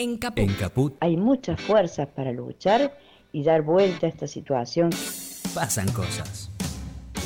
En Caput. En Caput Hay muchas fuerzas para luchar y dar vuelta a esta situación. pasan cosas.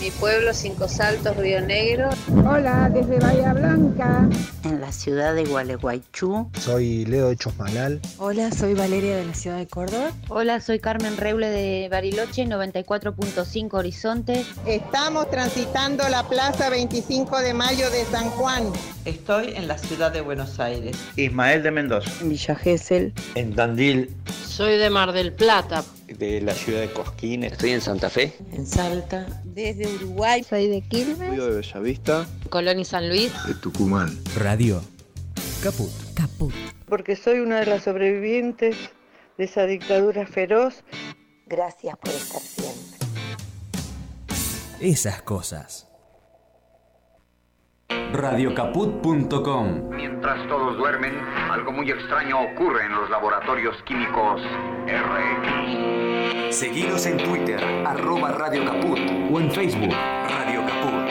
Mi pueblo, Cinco Saltos, Río Negro. Hola, desde Bahía Blanca. en la ciudad de Gualeguaychú. Soy Leo de Chosmalal. Hola, soy Valeria de la ciudad de Córdoba. Hola, soy Carmen Reble de Bariloche, 94.5 Horizonte. Estamos transitando la Plaza 25 de Mayo de San Juan. Estoy en la ciudad de Buenos Aires. Ismael de Mendoza. En Villa Gesell. En Tandil. Soy de Mar del Plata. De la ciudad de Cosquín. Estoy en Santa Fe. En Salta. Desde Uruguay. Soy de Quilmes. Río de Bellavista. Colón y San Luis. De Tucumán. Radio Caput. Caput. Porque soy una de las sobrevivientes de esa dictadura feroz. Gracias por estar siempre. Esas cosas. Radiocaput.com Mientras todos duermen, algo muy extraño ocurre en los laboratorios químicos RX. Seguinos en Twitter, arroba Radio Caput o en Facebook, Radio Caput.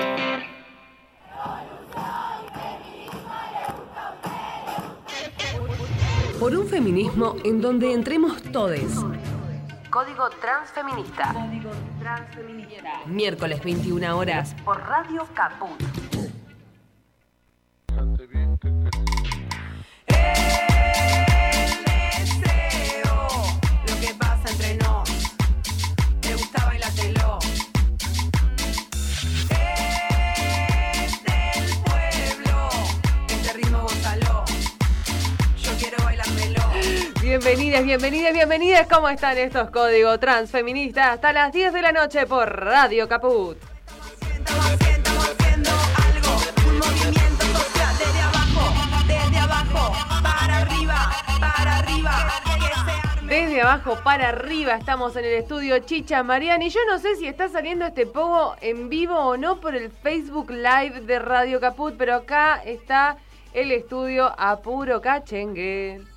Por un feminismo en donde entremos todes. Código Transfeminista. Miércoles 21 horas por Radio Caput. Bienvenidas, bienvenidas, bienvenidas. ¿Cómo están estos códigos transfeministas? Hasta las 10 de la noche por Radio Caput. Desde abajo, para arriba. Desde abajo para arriba estamos en el estudio Chicha Mariani. Yo no sé si está saliendo este pogo en vivo o no por el Facebook Live de Radio Caput, pero acá está el estudio a puro cachengue.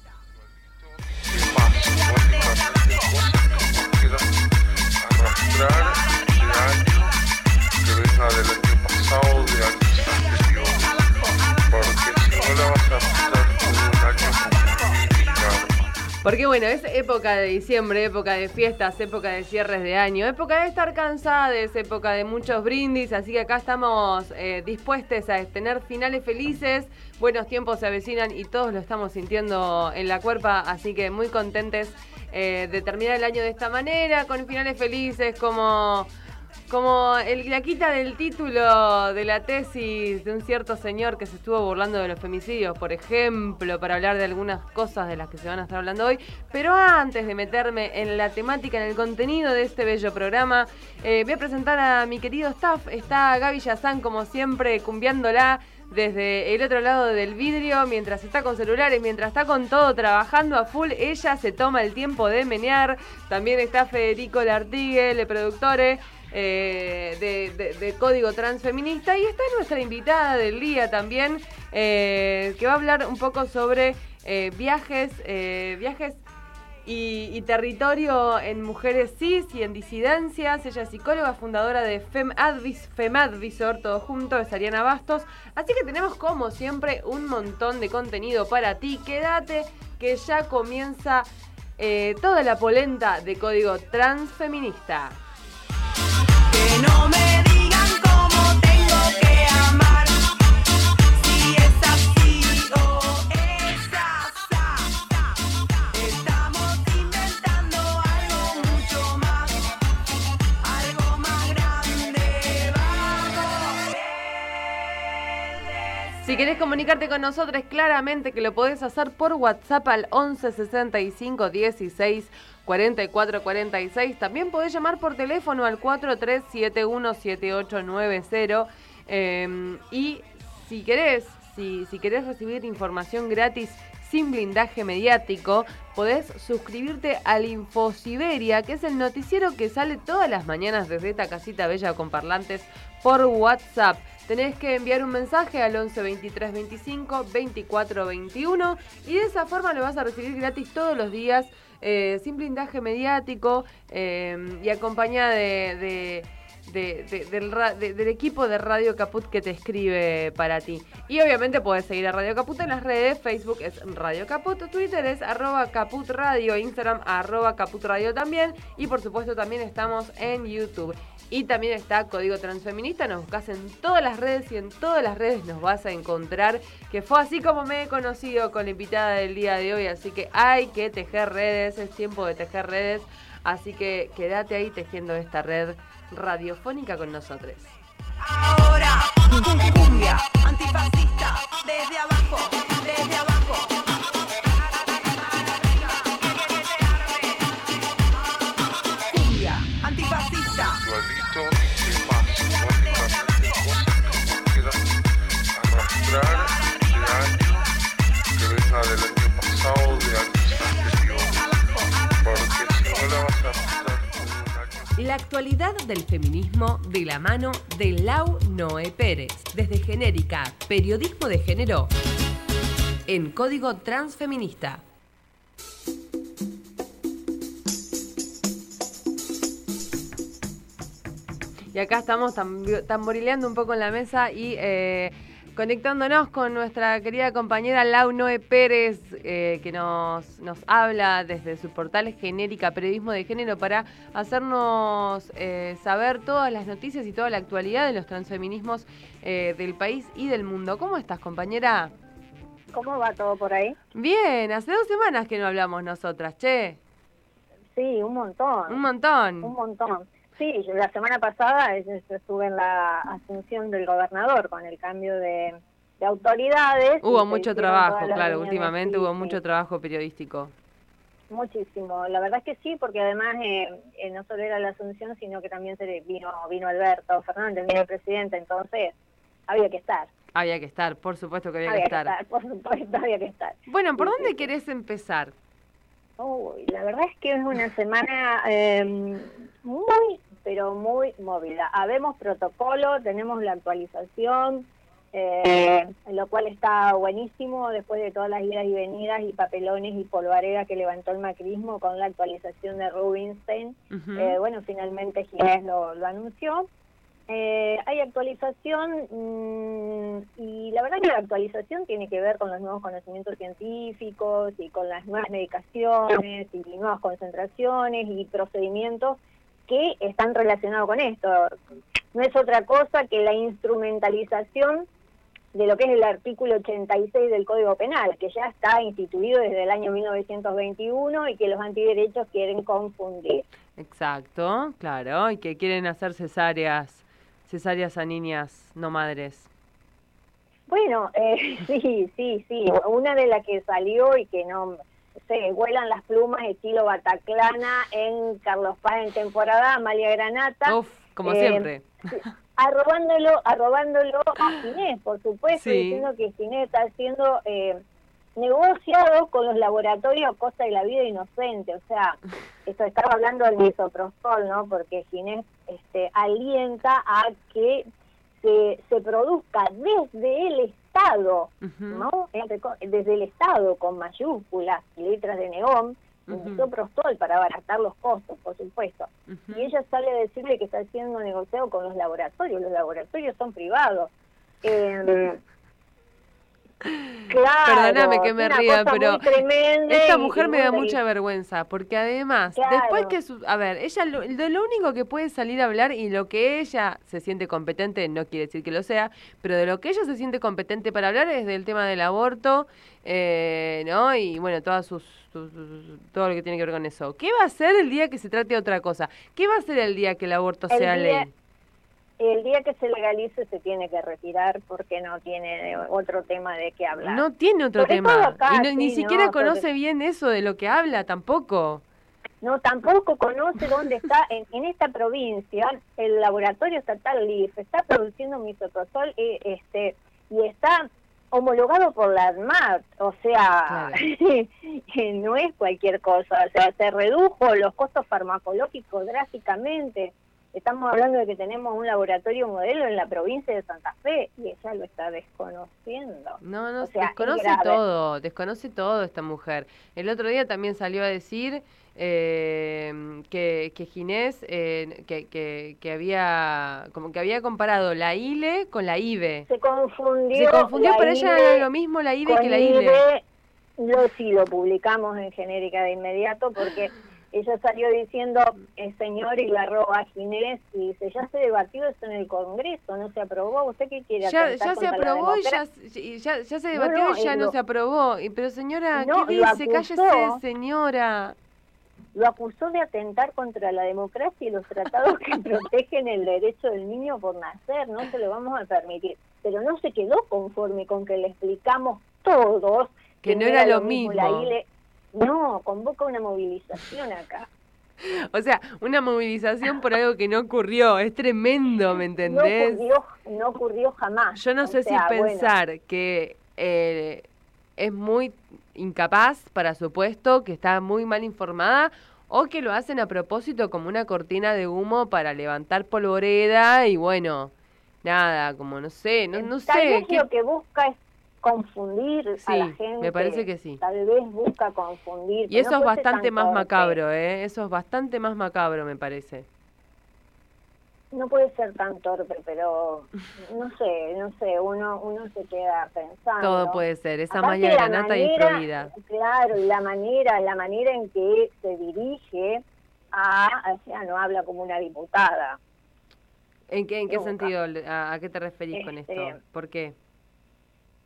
Porque bueno, es época de diciembre, época de fiestas, época de cierres de año, época de estar cansades, época de muchos brindis, así que acá estamos eh, dispuestos a tener finales felices, buenos tiempos se avecinan y todos lo estamos sintiendo en la cuerpa, así que muy contentes eh, de terminar el año de esta manera, con finales felices como... Como el, la quita del título de la tesis de un cierto señor que se estuvo burlando de los femicidios, por ejemplo, para hablar de algunas cosas de las que se van a estar hablando hoy. Pero antes de meterme en la temática, en el contenido de este bello programa, eh, voy a presentar a mi querido staff. Está Gaby Yazán, como siempre, cumbiándola desde el otro lado del vidrio, mientras está con celulares, mientras está con todo trabajando a full, ella se toma el tiempo de menear. También está Federico Lartigue, el productor eh, de, Código Transfeminista. Y está nuestra invitada del día también, eh, que va a hablar un poco sobre eh, viajes, viajes y, territorio en mujeres cis y en disidencias. Ella es psicóloga, fundadora de FemAdvis, FemAdvisor, todo junto, es Ariana Bastos. Así que tenemos como siempre un montón de contenido para ti. Quédate que ya comienza eh, toda la polenta de código transfeminista. Si querés comunicarte con nosotros, claramente que lo podés hacer por WhatsApp al 11 65 16 44 46. También podés llamar por teléfono al 4371 7890. Eh, y si querés, si, si querés recibir información gratis sin blindaje mediático, podés suscribirte al Infosiberia, que es el noticiero que sale todas las mañanas desde esta casita bella con parlantes por WhatsApp. Tenés que enviar un mensaje al 11 23 25 24 21 y de esa forma lo vas a recibir gratis todos los días, eh, sin blindaje mediático eh, y acompañada de- del equipo de Radio Caput que te escribe para ti. Y obviamente puedes seguir a Radio Caput en las redes, Facebook es Radio Caput, Twitter es arroba Caput Radio, Instagram arroba Caput Radio también y por supuesto también estamos en YouTube. Y también está Código Transfeminista, nos buscas en todas las redes y en todas las redes nos vas a encontrar, que fue así como me he conocido con la invitada del día de hoy, así que hay que tejer redes, es tiempo de tejer redes, así que quédate ahí tejiendo esta red radiofónica con nosotros. Ahora, cumbia antifascista, desde abajo, actualidad del feminismo de la mano de Lau Noé Pérez, desde Genérica, Periodismo de Género, en Código Transfeminista. Y acá estamos tamborileando un poco en la mesa y eh, conectándonos con nuestra querida compañera Lau Noé Pérez, eh, que nos, nos habla desde su portal genérica Periodismo de Género para hacernos eh, saber todas las noticias y toda la actualidad de los transfeminismos eh, del país y del mundo. ¿Cómo estás, compañera? ¿Cómo va todo por ahí? Bien, hace dos semanas que no hablamos nosotras, che. Sí, un montón. Un montón. Un montón. Sí, la semana pasada es- es- estuve en la asunción del gobernador con el cambio de, de autoridades. Hubo mucho trabajo, claro, últimamente sí, hubo sí, mucho trabajo periodístico. Muchísimo. La verdad es que sí, porque además eh, eh, no solo era la asunción, sino que también se vino, vino Alberto Fernández, vino el presidente, entonces había que estar. Había que estar, por supuesto que había, que estar. por supuesto, había que estar. Bueno, ¿por Sí, dónde querés empezar? Uy, la verdad es que es una semana eh, muy, pero muy movida. Habemos protocolo, tenemos la actualización, eh, lo cual está buenísimo después de todas las idas y venidas y papelones y polvareda que levantó el macrismo con la actualización de Rubinstein. Eh, bueno, finalmente Ginés lo, lo anunció. Eh, hay actualización mm, y la verdad que la actualización tiene que ver con los nuevos conocimientos científicos y con las nuevas medicaciones y nuevas concentraciones y procedimientos que están relacionados con esto. No es otra cosa que la instrumentalización de lo que es el artículo 86 del Código Penal, que ya está instituido desde el año 1921 y que los antiderechos quieren confundir. Exacto, claro, y que quieren hacer cesáreas, cesáreas a niñas no madres. Bueno, eh, sí, sí, sí. Una de las que salió y que no se vuelan las plumas estilo Bataclana en Carlos Paz en temporada, Amalia Granata. Uf, como Eh, siempre. Arrobándolo, arrobándolo a Ginés, por supuesto, Sí. diciendo que Ginés está haciendo eh, negociados con los laboratorios Cosa de la Vida Inocente. O sea, esto estaba hablando del misoprostol, ¿no? Porque Ginés este, alienta a que se, se produzca desde el Estado, ¿no? Desde el Estado, con mayúsculas y letras de neón, el Ujú. misoprostol para abaratar los costos, por supuesto. Y ella sale a decirle que está haciendo negociado con los laboratorios. Los laboratorios son privados. Eh, claro. Perdóname que me ría, pero esta mujer me da mucha vergüenza, porque además, Claro. después que su, a ver, ella lo, lo único que puede salir a hablar y lo que ella se siente competente, no quiere decir que lo sea, pero de lo que ella se siente competente para hablar es del tema del aborto, eh, ¿no? Y bueno, todas sus, sus- sus- todo lo que tiene que ver con eso. ¿Qué va a hacer el día que se trate de otra cosa? ¿Qué va a hacer el día que el aborto El sea día- ley? El día que se legalice se tiene que retirar porque no tiene otro tema de qué hablar. No tiene otro Sobre tema. acá, y no- ni siquiera no, conoce bien eso de lo que habla tampoco. No, tampoco conoce dónde está. En, en esta provincia, el laboratorio estatal LIF está produciendo misoprostol eh, este, y está homologado por la ANMAT. O sea, no es cualquier cosa. O sea, se redujo los costos farmacológicos drásticamente. Estamos hablando de que tenemos un laboratorio modelo en la provincia de Santa Fe y ella lo está desconociendo. No, no, O sea, desconoce todo, desconoce todo esta mujer. El otro día también salió a decir eh, que, que Ginés, eh, que, que, que había, como que había comparado la ILE con la IBE. Se confundió. Se confundió, pero ella era lo mismo la IBE que la ILE. IBE. Lo, sí, lo publicamos en genérica de inmediato porque ella salió diciendo, el señor y la arroba Ginés, y dice, ya se debatió eso en el Congreso, no se aprobó, ¿usted qué quiere? Ya, ya se la aprobó y ya, se debatió no, y ya eh, no lo- se aprobó. Y, pero señora, No, ¿qué dice? acusó. Cállese, señora. Lo acusó de atentar contra la democracia y los tratados que protegen el derecho del niño por nacer, no se lo vamos a permitir. Pero no se quedó conforme con que le explicamos todos Que no era lo mismo. La ILE. No, convoca una movilización acá. O sea, una movilización por algo que no ocurrió. Es tremendo, ¿me No entendés? ocurrió, no ocurrió jamás. Yo no O sé sea, si bueno, pensar que eh, es muy incapaz para su puesto, que está muy mal informada, o que lo hacen a propósito como una cortina de humo para levantar polvoreda y bueno, nada, como no sé, no, no Tal sé. vez qué- lo que busca es confundir a Sí, la gente. me parece que sí. Tal vez busca confundir. Y eso no es bastante tan más torpe. macabro, ¿eh? Eso es bastante más macabro, me parece. No puede ser tan torpe, pero no sé, no sé, uno uno se queda pensando. Todo puede ser, esa Aparte, maña granata y Provida. Claro, y la manera, la manera en que se dirige a, o sea, no habla como una diputada. ¿En qué, en qué Nunca. sentido? ¿A, a qué te referís con Este, esto? ¿Por qué?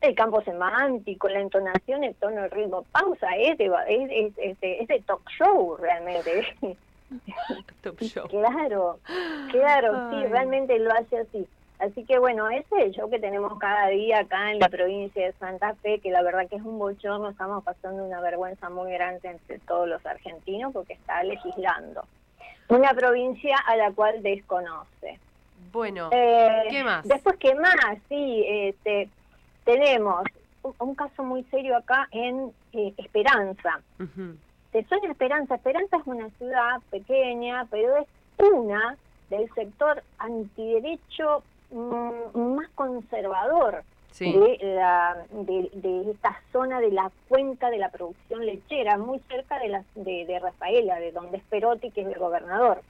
El campo semántico, la entonación, el tono, el ritmo, pausa, es de, es, es, es de- es de talk show realmente. Top show. Claro, claro, sí, realmente lo hace así. Así que bueno, ese es el show que tenemos cada día acá en la provincia de Santa Fe, que la verdad que es un bochorno, estamos pasando una vergüenza muy grande entre todos los argentinos porque está legislando. Una provincia a la cual desconoce. Bueno, Eh, ¿qué más? Después, ¿qué más? Sí, este, tenemos un, un caso muy serio acá en eh, Esperanza. ¿Te suena Esperanza? Esperanza es una ciudad pequeña, pero es una del sector antiderecho mm, más conservador Sí. de, la, de, de esta zona de la cuenca de la producción lechera, muy cerca de, la, de, de Rafaela, de donde es Perotti, que es el gobernador.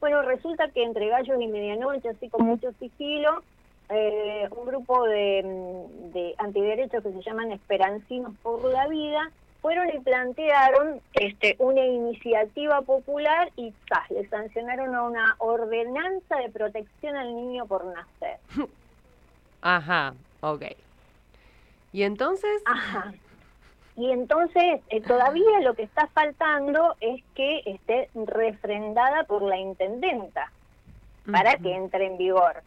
Bueno, resulta que entre gallos y medianoche, así con mucho sigilo, eh, un grupo de, mm, de antiderechos que se llaman Esperancinos por la Vida fueron y plantearon este, una iniciativa popular y ¡zas! le sancionaron a una ordenanza de protección al niño por nacer. Ajá, ok. ¿Y entonces? Ajá. Y entonces eh, todavía lo que está faltando es que esté refrendada por la intendenta para que entre en vigor.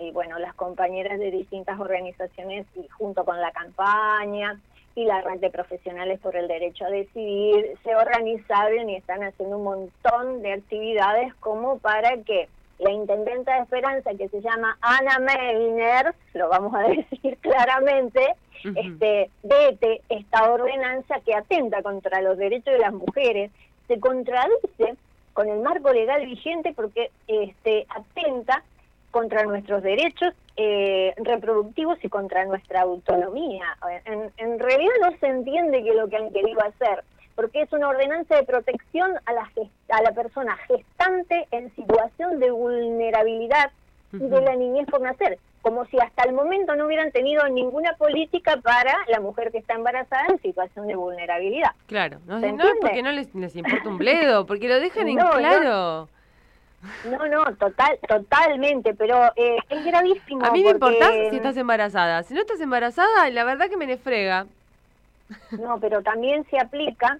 Y bueno, las compañeras de distintas organizaciones y junto con la campaña y la red de profesionales por el derecho a decidir se organizaron y están haciendo un montón de actividades como para que la intendenta de Esperanza, que se llama Ana Meiner, lo vamos a decir claramente, este, vete esta ordenanza que atenta contra los derechos de las mujeres, se contradice con el marco legal vigente porque este, atenta contra nuestros derechos eh, reproductivos y contra nuestra autonomía. En, en realidad no se entiende que lo que han querido hacer, porque es una ordenanza de protección a la, a la persona gestante en situación de vulnerabilidad de la niñez por nacer, como si hasta el momento no hubieran tenido ninguna política para la mujer que está embarazada en situación de vulnerabilidad. Claro, no, ¿Se no porque no les, les importa un bledo, porque lo dejan en No, claro. No, no, total, totalmente, pero eh, es gravísimo. A mí me porque- importa si estás embarazada. Si no estás embarazada, la verdad que me le frega. No, pero también se aplica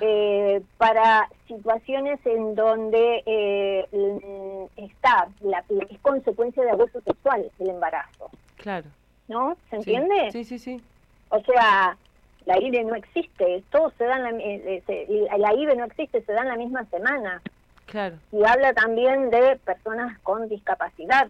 eh, para situaciones en donde eh, mm, está, la, es consecuencia de abuso sexual el embarazo, Claro. ¿no? ¿Se entiende? Sí, sí, sí. O sea, la IVE no existe, todo se da en la, eh, eh, se- la IVE no existe, se da en la misma semana. Claro. Y habla también de personas con discapacidad,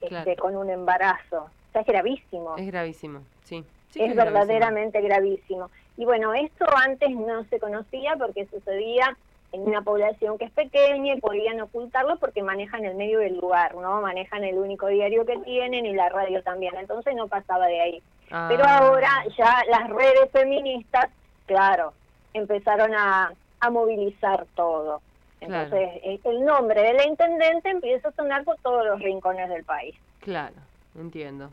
este, Claro. con un embarazo. O sea, es gravísimo. Es gravísimo, sí. Sí es gravísimo. verdaderamente gravísimo. Y bueno, esto antes no se conocía porque sucedía en una población que es pequeña y podían ocultarlo porque manejan el medio del lugar, ¿no? Manejan el único diario que tienen y la radio también, entonces no pasaba de ahí. Ah. Pero ahora ya las redes feministas, claro, empezaron a, a movilizar todo. Entonces, el- el nombre de la intendente empieza a sonar por todos los rincones del país. Claro, entiendo.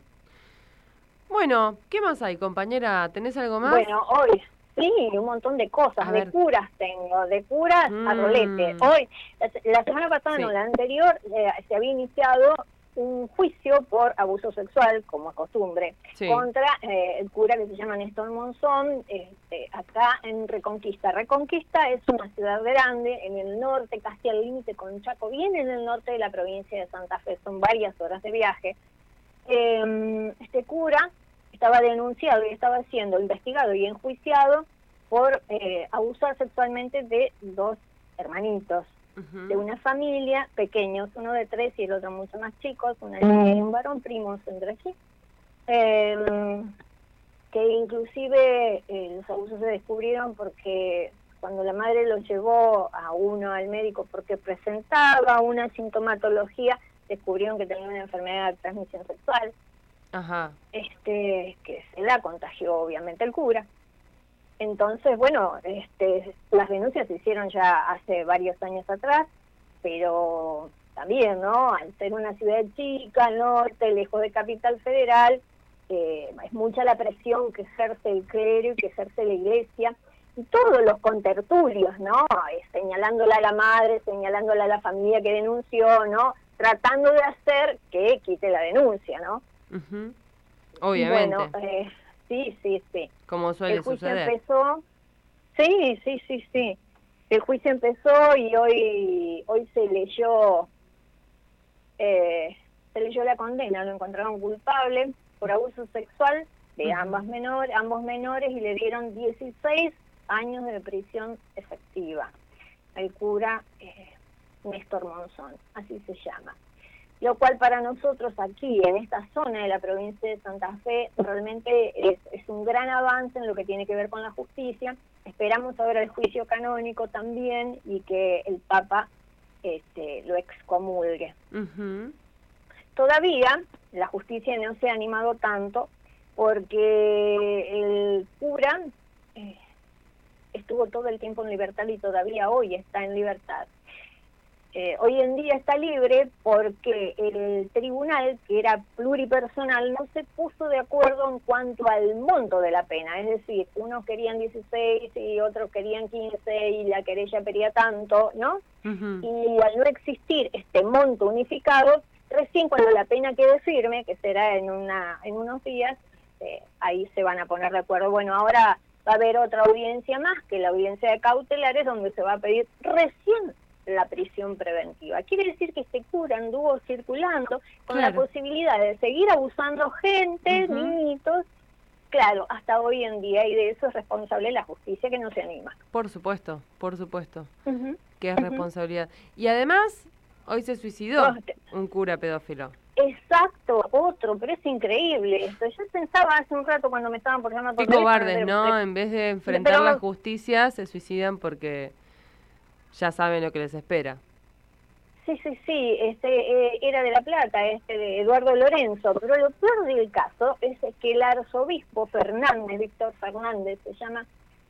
Bueno, ¿qué más hay, compañera? ¿Tenés algo más? Bueno, hoy sí, un montón de cosas, A de ver. curas tengo, de curas a Mm. rolete. Hoy, la, la semana pasada, Sí. no, la anterior, eh, se había iniciado un juicio por abuso sexual, como es costumbre, Sí. contra eh, el cura que se llama Néstor Monzón, este, acá en Reconquista. Reconquista es una ciudad grande en el norte, casi al límite con Chaco, bien en el norte de la provincia de Santa Fe, son varias horas de viaje. Eh, este cura estaba denunciado y estaba siendo investigado y enjuiciado por eh, abusar sexualmente de dos hermanitos de una familia pequeños, uno de tres y el otro mucho más chicos, una niña y un varón, primos entre sí, eh, que inclusive eh, los abusos se descubrieron porque cuando la madre los llevó a uno al médico porque presentaba una sintomatología, descubrieron que tenía una enfermedad de transmisión sexual, Ajá. este que se la contagió obviamente el cura. Entonces, bueno, este, las denuncias se hicieron ya hace varios años atrás, pero también, ¿no? Al ser una ciudad chica, al norte, lejos de Capital Federal, eh, es mucha la presión que ejerce el clero y que ejerce la iglesia, y todos los contertulios, ¿no? Eh, señalándola a la madre, señalándola a la familia que denunció, ¿no? Tratando de hacer que quite la denuncia, ¿no? Ujú. Obviamente, Bueno, eh, sí, sí, sí. como suele el juicio suceder. empezó. Sí, sí, sí, sí. El juicio empezó y hoy hoy se leyó eh, se leyó la condena, lo encontraron culpable por abuso sexual de ambas menores, ambos menores y le dieron 16 años de prisión efectiva al cura eh, Néstor Monzón, así se llama lo cual para nosotros aquí, en esta zona de la provincia de Santa Fe, realmente es, es un gran avance en lo que tiene que ver con la justicia. Esperamos ahora el juicio canónico también y que el Papa este, lo excomulgue. Ujú. Todavía la justicia no se ha animado tanto porque el cura eh, estuvo todo el tiempo en libertad y todavía hoy está en libertad. Eh, hoy en día está libre porque el tribunal, que era pluripersonal, no se puso de acuerdo en cuanto al monto de la pena. Es decir, unos querían 16 y otros querían 15 y la querella pedía tanto, ¿no? Y al no existir este monto unificado, recién cuando la pena quede firme, que será en, una, en unos días, eh, ahí se van a poner de acuerdo. Bueno, ahora va a haber otra audiencia más, que la audiencia de cautelares, donde se va a pedir recién la prisión preventiva. Quiere decir que este cura anduvo circulando con la posibilidad de seguir abusando gente, niñitos, claro, hasta hoy en día, y de eso es responsable la justicia que no se anima. Por supuesto, por supuesto, que es responsabilidad. Y además, hoy se suicidó un cura pedófilo. Exacto, otro, pero es increíble esto. Yo pensaba hace un rato cuando me estaban por llamar Qué cobardes, de- ¿no? de- En vez de enfrentar pero- la justicia, se suicidan porque ya saben lo que les espera. Sí, sí, sí, este eh, era de La Plata, este de Eduardo Lorenzo, pero lo peor del caso es que el arzobispo Fernández, Víctor Fernández se llama,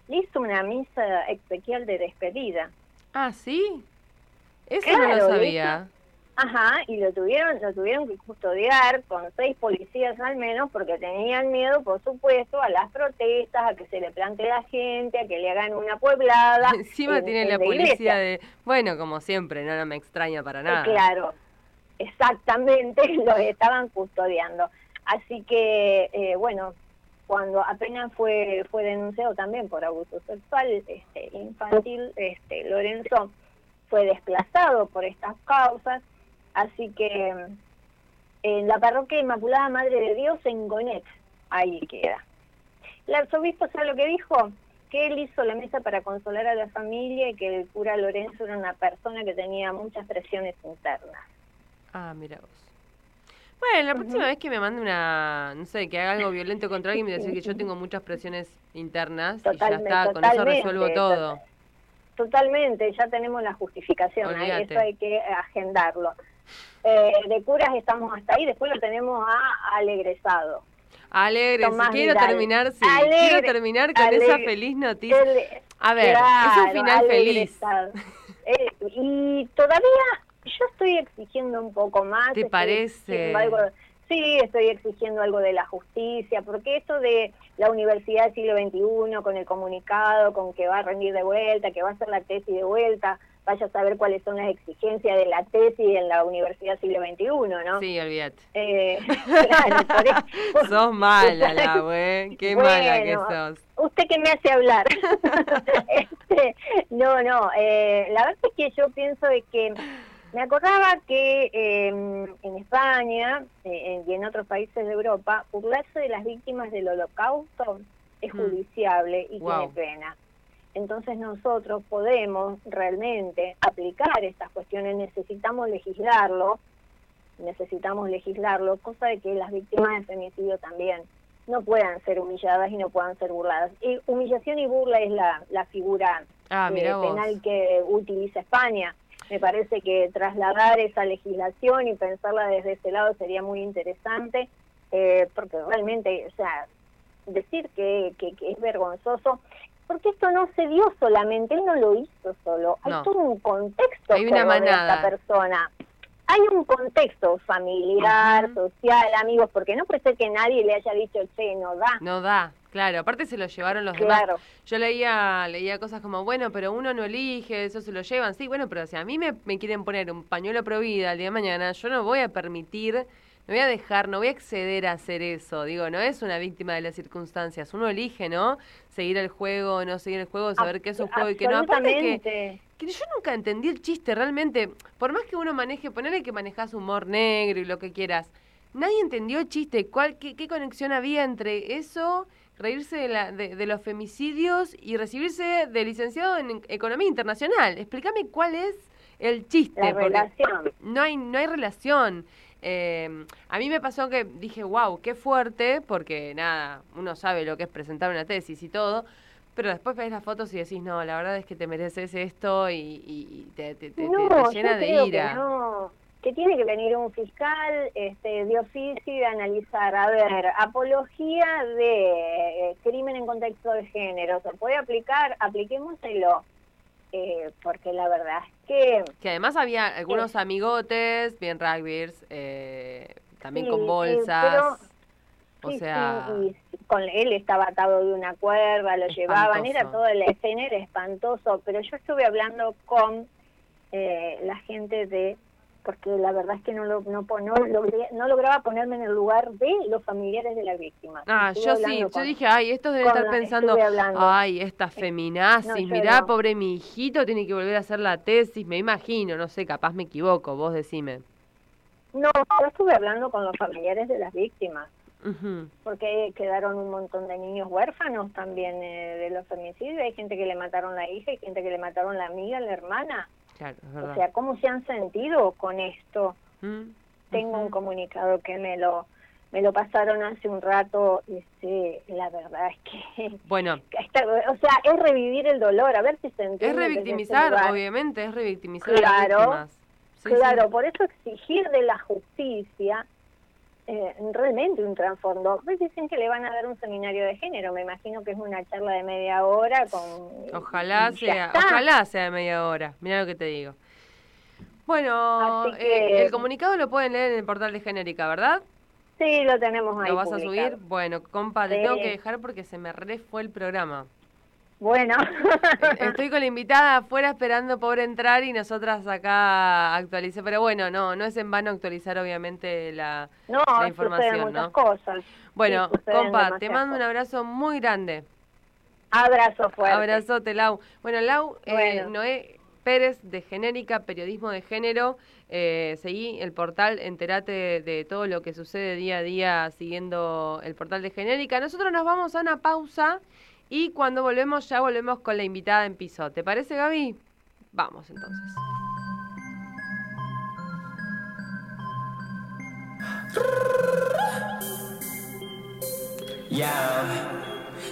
le hizo una misa exequial de despedida. Ah, ¿sí? Eso no lo sabía. Ajá, y lo tuvieron, lo tuvieron que custodiar con seis policías al menos porque tenían miedo, por supuesto, a las protestas, a que se le plante la gente, a que le hagan una pueblada. Encima en- tiene en la policía de... Bueno, como siempre, no, no me extraña para nada. Eh, Claro, exactamente, los estaban custodiando. Así que, eh, bueno, cuando apenas fue fue denunciado también por abuso sexual este, infantil, este, Lorenzo fue desplazado por estas causas, así que en la parroquia Inmaculada Madre de Dios en Gonet, ahí queda. El arzobispo, ¿sabe lo que dijo? Que él hizo la mesa para consolar a la familia y que el cura Lorenzo era una persona que tenía muchas presiones internas. Ah, mira vos. Bueno, la próxima vez que me mande una, no sé, que haga algo violento contra alguien, me decir que yo tengo muchas presiones internas y ya está, con eso resuelvo todo. totalmente, ya tenemos la justificación, ¿eh? Eso hay que agendarlo. Eh, de curas estamos hasta ahí, después lo tenemos a, al egresado. Alegre, quiero terminar, sí, Alegre, quiero terminar con esa feliz noticia. A ver, es un final al feliz. Eh, y todavía yo estoy exigiendo un poco más. ¿Te parece? algo- sí, estoy exigiendo algo de la justicia, porque esto de la Universidad del siglo XXI, con el comunicado, con que va a rendir de vuelta, que va a hacer la tesis de vuelta, vaya a saber cuáles son las exigencias de la tesis en la Universidad siglo XXI, ¿no? Sí, olvídate. Eh, claro, por eso- Sos mala, la güey. Qué mala que Bueno, sos. Usted que me hace hablar. Este, no, no, eh, la verdad es que yo pienso de que me acordaba que eh, en España eh, y en otros países de Europa, burlarse de las víctimas del holocausto es Mm. judiciable y Wow. tiene pena. Entonces nosotros podemos realmente aplicar estas cuestiones, necesitamos legislarlo, necesitamos legislarlo, cosa de que las víctimas de femicidio también no puedan ser humilladas y no puedan ser burladas. Y humillación y burla es la, la figura Ah, eh, penal que utiliza España. Me parece que trasladar esa legislación y pensarla desde ese lado sería muy interesante, eh, porque realmente, o sea, decir que, que, que es vergonzoso, porque esto no se dio solamente, él no lo hizo solo, hay No. todo un contexto Hay una manada. esta persona. Hay un contexto familiar, social, amigos, porque no puede ser que nadie le haya dicho, che, no da. No da, claro. Aparte se lo llevaron los Claro. demás. Yo leía leía cosas como, bueno, pero uno no elige, eso se lo llevan. Sí, bueno, pero si a mí me, me quieren poner un pañuelo pro vida el día de mañana, yo no voy a permitir, no voy a dejar, no voy a acceder a hacer eso. Digo, no es una víctima de las circunstancias. Uno elige, ¿no? Seguir el juego, no seguir el juego, saber qué es un juego y qué no. Aparte que, que yo nunca entendí el chiste realmente. Por más que uno maneje, ponele que manejas humor negro y lo que quieras. Nadie entendió el chiste. ¿Cuál, qué, qué conexión había entre eso, reírse de, la, de, de los femicidios y recibirse de licenciado en Economía Internacional? Explícame cuál es el chiste. La porque relación. No hay, no hay relación. Eh, a mí me pasó que dije, wow, qué fuerte, porque nada, uno sabe lo que es presentar una tesis y todo, pero después ves las fotos y decís, no, la verdad es que te mereces esto y, te, te- te- te- No, te yo llena de creo ira. Que, no, que tiene que venir un fiscal este, de oficio y de analizar, a ver, apología de eh, crimen en contexto de género, ¿se puede aplicar? Apliquémoselo. Eh, porque la verdad es que... Que además había algunos amigotes, bien rugbyers, eh, también Sí, con bolsas. o sí, sea, sí, y con él estaba atado de una cuerda, lo llevaban, era Espantoso. toda la escena, era espantoso, pero yo estuve hablando con eh, la gente de, porque la verdad es que no, lo, no, no, logré- no lograba ponerme en el lugar de los familiares de la víctima. Ah, Estuve yo sí, yo dije, ay, estos deben estar pensando, ay, esta feminazi, No, mirá, pobre mi hijito, tiene que volver a hacer la tesis, me imagino, no sé, capaz me equivoco, vos decime. No, yo estuve hablando con los familiares de las víctimas, Ujú. porque quedaron un montón de niños huérfanos también eh, de los femicidios, hay gente que le mataron la hija, hay gente que le mataron la amiga, la hermana. Claro, es verdad. O sea, ¿cómo se han sentido con esto? Mm, Tengo un comunicado que me lo me lo pasaron hace un rato y sí, la verdad es que Bueno, está- o sea, es revivir el dolor, a ver si se entiende. es revictimizar, obviamente, es revictimizar a las Claro, víctimas. Sí, claro, sí. por eso exigir de la justicia eh, realmente un trasfondo. Pues dicen que le van a dar un seminario de género, me imagino que es una charla de media hora con... Ojalá sea, está. ojalá sea de media hora. Mira lo que te digo. Bueno, eh, el comunicado lo pueden leer en el portal de Genérica, ¿verdad? Sí, lo tenemos ahí ¿Lo vas a subir? Bueno, compa, te Sí. tengo que dejar porque se me re fue el programa. Bueno, Estoy con la invitada afuera esperando por entrar y nosotras acá actualicé. Pero bueno, no, no es en vano actualizar obviamente la, no, la información, muchas ¿no? cosas. Bueno, Sí, compa, te mando un abrazo muy grande. Abrazo fuerte. Abrazote, Lau. Bueno, Lau, eh, Bueno. Noé Pérez de Genérica, Periodismo de Género. Eh, seguí el portal, enterate de, de todo lo que sucede día a día siguiendo el portal de Genérica. Nosotros nos vamos a una pausa y cuando volvemos ya volvemos con la invitada en piso. ¿Te parece, Gaby? Vamos entonces. Ya,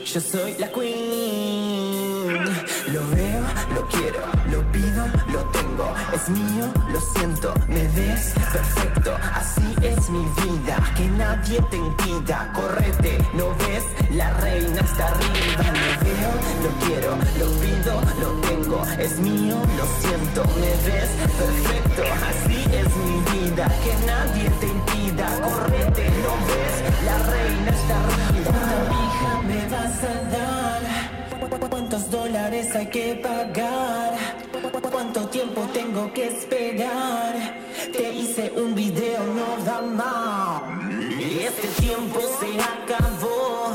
yo soy la queen. Lo veo, lo quiero. lo pido, lo tengo, es mío, lo siento, me ves perfecto, así es mi vida, que nadie te impida, correte, no ves, la reina está arriba, lo veo, lo quiero, lo pido, lo tengo, es mío, lo siento, me ves perfecto, así es mi vida, que nadie te impida, correte, no ves, la reina está arriba, pija me vas a dar. ¿Cuántos dólares hay que pagar? ¿Cuánto tiempo tengo que esperar? Te hice un video, no da más. Este tiempo se acabó.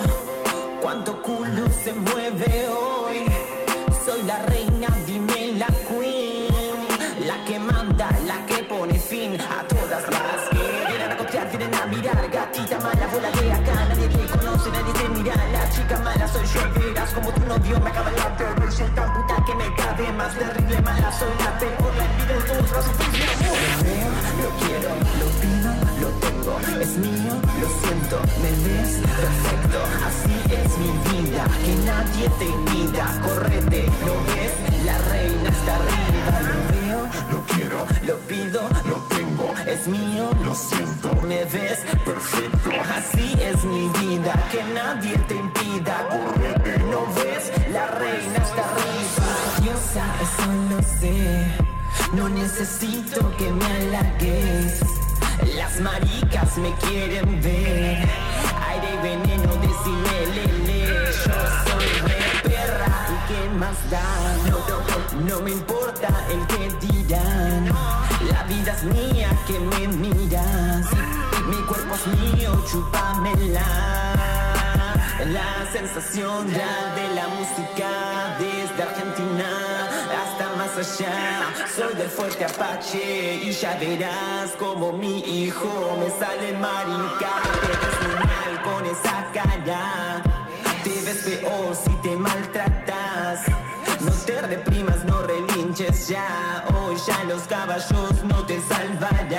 ¿Cuánto culo se mueve hoy? Soy la reina, dime la queen. La que manda, la que pone fin a todas las que vienen a copiar, vienen a mirar. Gatita mala, bola de acá, nadie te conoce, nadie te mira. La chica mala soy yo, verás como tu novio me acaba la que me cabe más terrible, mala soy la peor. La envidia de todos los oficios. Lo veo, lo quiero, lo pido, lo tengo. Es mío, lo siento, me ves perfecto. Así es mi vida, que nadie te impida. Correte, ¿lo ves? La reina está arriba. Lo veo, lo quiero, lo pido, lo tengo. Es mío, lo siento, me ves perfecto. Así es mi vida, que nadie te impida. Correte, ¿no ves? La reina está arriba. Diosa, eso lo sé. No necesito que me halagues. Las maricas me quieren ver. Aire y veneno, decime más da? No, me importa el que dirán. La vida es mía que me miras. Mi cuerpo es mío, chúpamela. La sensación real de la música desde Argentina hasta más allá. Soy del fuerte Apache y ya verás como mi hijo me sale marica. Te con esa cara. Te ves peor si te maltratas. No te reprimas, no relinches ya. Hoy ya los caballos no te salvarán.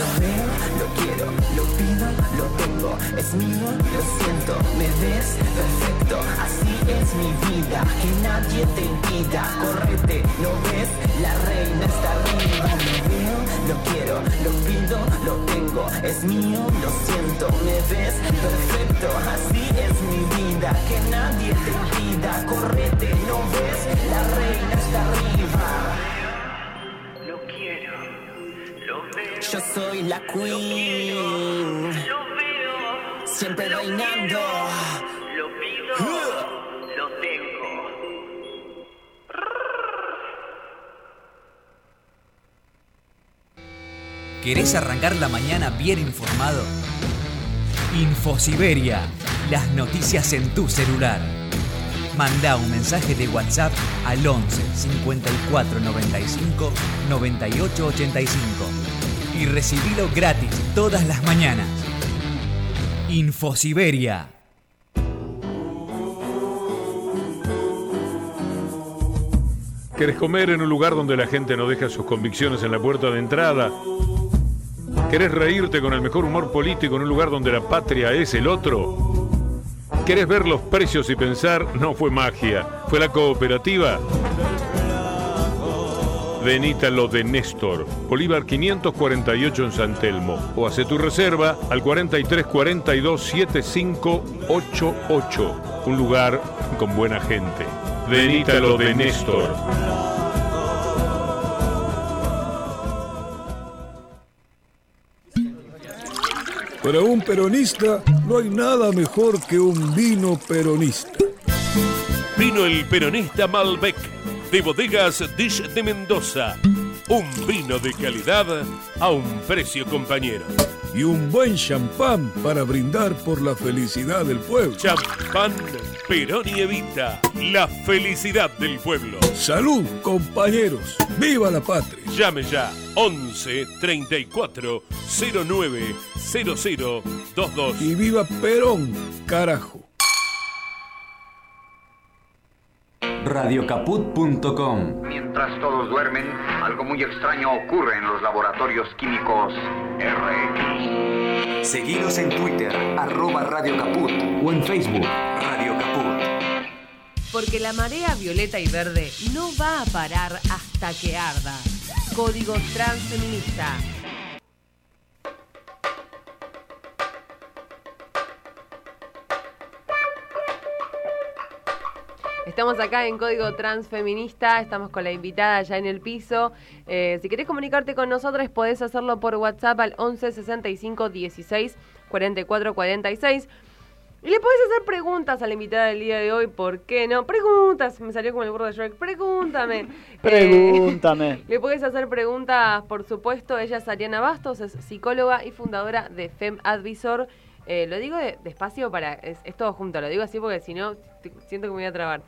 Lo veo, lo quiero, lo pido, lo tengo, es mío, lo siento, me ves perfecto, así es mi vida, que nadie te impida, correte, ¿no ves? La reina está arriba, lo veo, lo quiero, lo pido, lo tengo, es mío, lo siento, me ves perfecto, así es mi vida, que nadie te impida, correte, ¿no ves? La reina está arriba. Lo quiero. Yo soy la queen. Siempre reinando. ¿Querés arrancar la mañana bien informado? Infosiberia, las noticias en tu celular. Manda un mensaje de WhatsApp al 11 54 95 98 85 y recibilo gratis todas las mañanas. Infosiberia. ¿Querés comer en un lugar donde la gente no deja sus convicciones en la puerta de entrada? ¿Querés reírte con el mejor humor político en un lugar donde la patria es el otro? ¿Querés ver los precios y pensar, no fue magia, fue la cooperativa? Venita lo de Néstor, Bolívar 548 en San Telmo. O hace tu reserva al 4342 7588. Un lugar con buena gente. Venita lo de Néstor. Para un peronista no hay nada mejor que un vino peronista. Vino el peronista Malbec de bodegas Dish de Mendoza. Un vino de calidad a un precio compañero. Y un buen champán para brindar por la felicidad del pueblo. Champán Perón y Evita. La felicidad del pueblo. Salud, compañeros. ¡Viva la patria! Llame ya 11 34 09 00 22. Y viva Perón, carajo. Radiocaput.com Mientras todos duermen, algo muy extraño ocurre en los laboratorios químicos RX. Seguinos en Twitter, arroba Radio Caput o en Facebook, Radio Caput. porque la marea violeta y verde no va a parar hasta que arda. Código Transfeminista. Estamos acá en Código Transfeminista, estamos con la invitada ya en el piso. Eh, si querés comunicarte con nosotros, podés hacerlo por WhatsApp al 11 65 16 44 46. Y le podés hacer preguntas a la invitada del día de hoy, ¿por qué no? Preguntas, me salió como el burro de Shrek, pregúntame. Eh, Pregúntame. le podés hacer preguntas, por supuesto. Ella es Ariana Bastos, es psicóloga y fundadora de Fem Advisor. Eh, lo digo de- despacio para. Es, es todo junto, lo digo así porque si no, siento que me voy a trabar.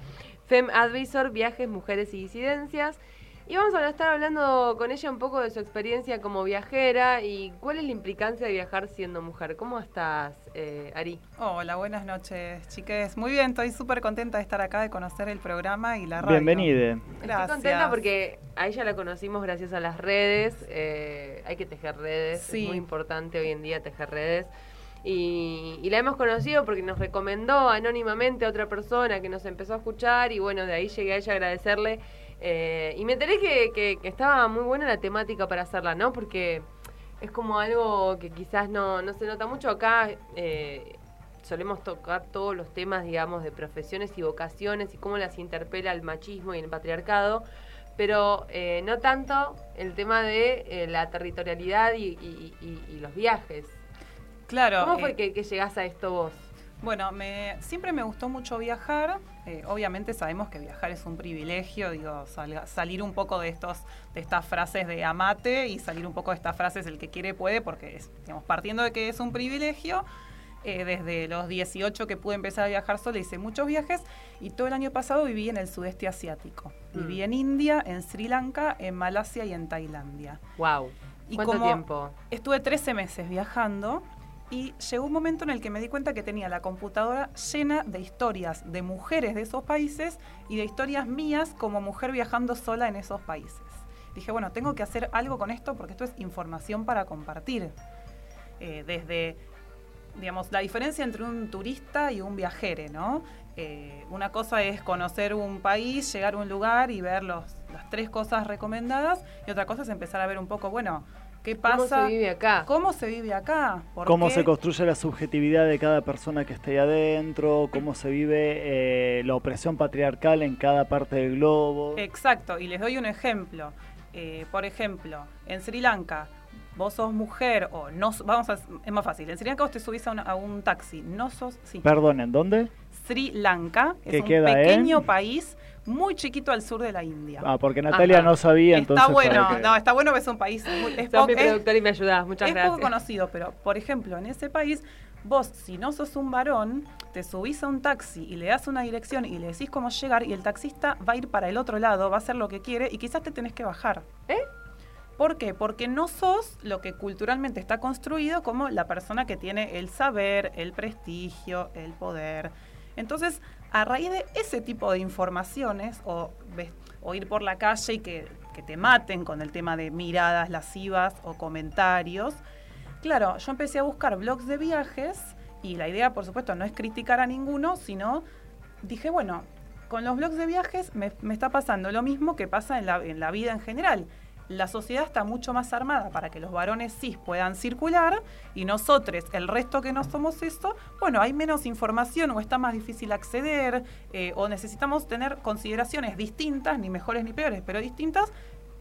Fem Advisor, viajes, mujeres y disidencias. Y vamos a estar hablando con ella un poco de su experiencia como viajera y cuál es la implicancia de viajar siendo mujer. ¿Cómo estás, eh, Ari? Hola, buenas noches, chiques. Muy bien, estoy súper contenta de estar acá, de conocer el programa y la radio. Bienvenida. Gracias. Estoy contenta porque a ella la conocimos gracias a las redes. eh, hay que tejer redes, Sí. es muy importante hoy en día tejer redes. Y, la hemos conocido porque nos recomendó anónimamente a otra persona que nos empezó a escuchar y bueno, de ahí llegué a ella a agradecerle. eh, y me enteré que, estaba muy buena la temática para hacerla, ¿no? Porque es como algo que quizás no, no se nota mucho acá. eh, solemos tocar todos los temas, digamos, de profesiones y vocaciones y cómo las interpela el machismo y el patriarcado, pero eh, no tanto el tema de eh, la territorialidad y los viajes. Claro. ¿Cómo fue eh, que, que llegás a esto vos? Bueno, me, siempre me gustó mucho viajar. eh, obviamente sabemos que viajar es un privilegio, digo, salga- salir un poco de estos, de estas frases de amate y salir un poco de estas frases el que quiere puede, porque es, digamos, partiendo de que es un privilegio, eh, desde los 18 que pude empezar a viajar sola hice muchos viajes y todo el año pasado viví en el sudeste asiático. Viví Mm. en India, en Sri Lanka, en Malasia y en Tailandia. Wow. Y ¿Cuánto como tiempo? Estuve 13 meses viajando y llegó un momento en el que me di cuenta que tenía la computadora llena de historias de mujeres de esos países y de historias mías como mujer viajando sola en esos países. Dije, bueno, tengo que hacer algo con esto porque esto es información para compartir. Eh, desde, digamos, la diferencia entre un turista y un viajero, ¿no? Eh, una cosa es conocer un país, llegar a un lugar y ver los, las tres cosas recomendadas y otra cosa es empezar a ver un poco, bueno, ¿qué pasa? ¿Cómo se vive acá? ¿Cómo se vive acá? ¿Por Cómo qué? se construye la subjetividad de cada persona que esté ahí adentro, cómo se vive eh, la opresión patriarcal en cada parte del globo. Exacto, y les doy un ejemplo. Eh, por ejemplo, en Sri Lanka, vos sos mujer o no, s- vamos a, es más fácil, en Sri Lanka vos te subís a, una- a un taxi, no sos, sí. Perdón, ¿en dónde? Sri Lanka Que es un queda en- pequeño país muy chiquito al sur de la India. Ah, porque Natalia no sabía, entonces... Está bueno, que- no, está bueno que es un país muy, es, Sos po- mi es- productor y me ayudás, muchas es gracias. poco conocido, pero por ejemplo, en ese país, vos, si no sos un varón, te subís a un taxi y le das una dirección y le decís cómo llegar y el taxista va a ir para el otro lado, va a hacer lo que quiere y quizás te tenés que bajar. ¿Eh? ¿Por qué? Porque no sos lo que culturalmente está construido como la persona que tiene el saber, el prestigio, el poder. Entonces, a raíz de ese tipo de informaciones, o, o ir por la calle y que, que te maten con el tema de miradas lascivas o comentarios, claro, yo empecé a buscar blogs de viajes y la idea, por supuesto, no es criticar a ninguno, sino dije, bueno, con los blogs de viajes me, me está pasando lo mismo que pasa en la, en la vida en general. La sociedad está mucho más armada para que los varones cis puedan circular y nosotros, el resto que no somos eso, bueno, hay menos información o está más difícil acceder eh, o necesitamos tener consideraciones distintas, ni mejores ni peores, pero distintas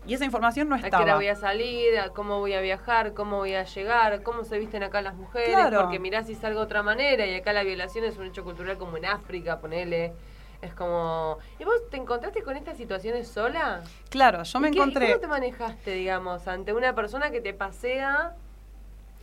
y esa información no ¿A qué estaba. hora voy a salir? ¿A cómo voy a viajar? ¿Cómo voy a llegar? ¿Cómo se visten acá las mujeres? Claro. Porque mirá si salgo de otra manera y acá la violación es un hecho cultural como en África, ponele. Es como... ¿Y vos te encontraste con estas situaciones sola? Claro, yo me ¿Y qué- y encontré... ¿Cómo te manejaste, digamos, ante una persona que te pasea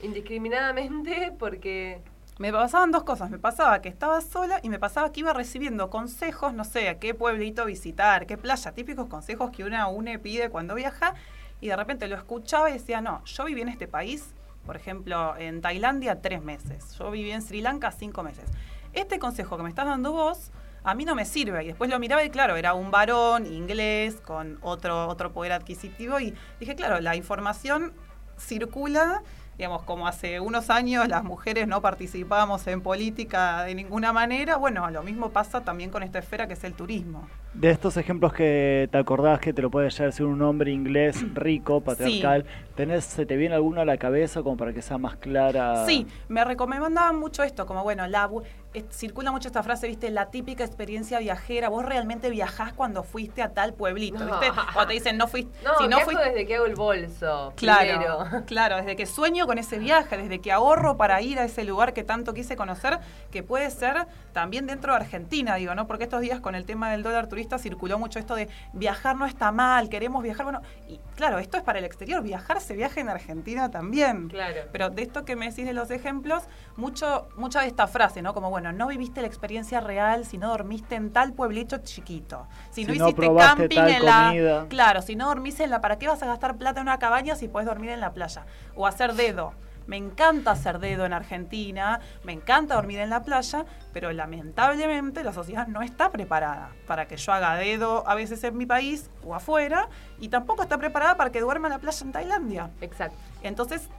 indiscriminadamente porque... Me pasaban dos cosas. Me pasaba que estaba sola y me pasaba que iba recibiendo consejos, no sé, a qué pueblito visitar, qué playa, típicos consejos que una une pide cuando viaja. Y de repente lo escuchaba y decía, no, yo viví en este país, por ejemplo, en Tailandia tres meses. Yo viví en Sri Lanka cinco meses. Este consejo que me estás dando vos, a mí no me sirve. Y después lo miraba y claro, era un varón inglés con otro, otro poder adquisitivo. Y dije, claro, la información circula digamos, como hace unos años las mujeres no participábamos en política de ninguna manera, bueno, lo mismo pasa también con esta esfera que es el turismo. De estos ejemplos que te acordás que te lo puede llegar a decir un hombre inglés rico, patriarcal, ¿tenés, ¿se te viene alguno a la cabeza como para que sea más clara? Sí, me recomendaban mucho esto, como bueno, la, circula mucho esta frase, viste, la típica experiencia viajera. Vos realmente viajás cuando fuiste a tal pueblito, ¿viste? O te dicen, no fuiste. No, si no viajo fuiste. desde que hago el bolso. Claro, primero. claro, desde que sueño con ese viaje, desde que ahorro para ir a ese lugar que tanto quise conocer, que puede ser también dentro de Argentina, digo, ¿no? Porque estos días con el tema del dólar turista circuló mucho esto de viajar no está mal, queremos viajar, bueno, y claro, esto es para el exterior, viajar se viaja en Argentina también. Claro. Pero de esto que me decís de los ejemplos, mucho, mucha de esta frase, ¿no? Como, bueno, no viviste la experiencia real si no dormiste en tal pueblito chiquito. Si, no Si no hiciste camping en la. comida. Claro, si no dormís en la. ¿Para qué vas a gastar plata en una cabaña si puedes dormir en la playa? O hacer dedo. Me encanta hacer dedo en Argentina, me encanta dormir en la playa, pero lamentablemente la sociedad no está preparada para que yo haga dedo a veces en mi país o afuera, y tampoco está preparada para que duerma en la playa en Tailandia. Exacto. Entonces,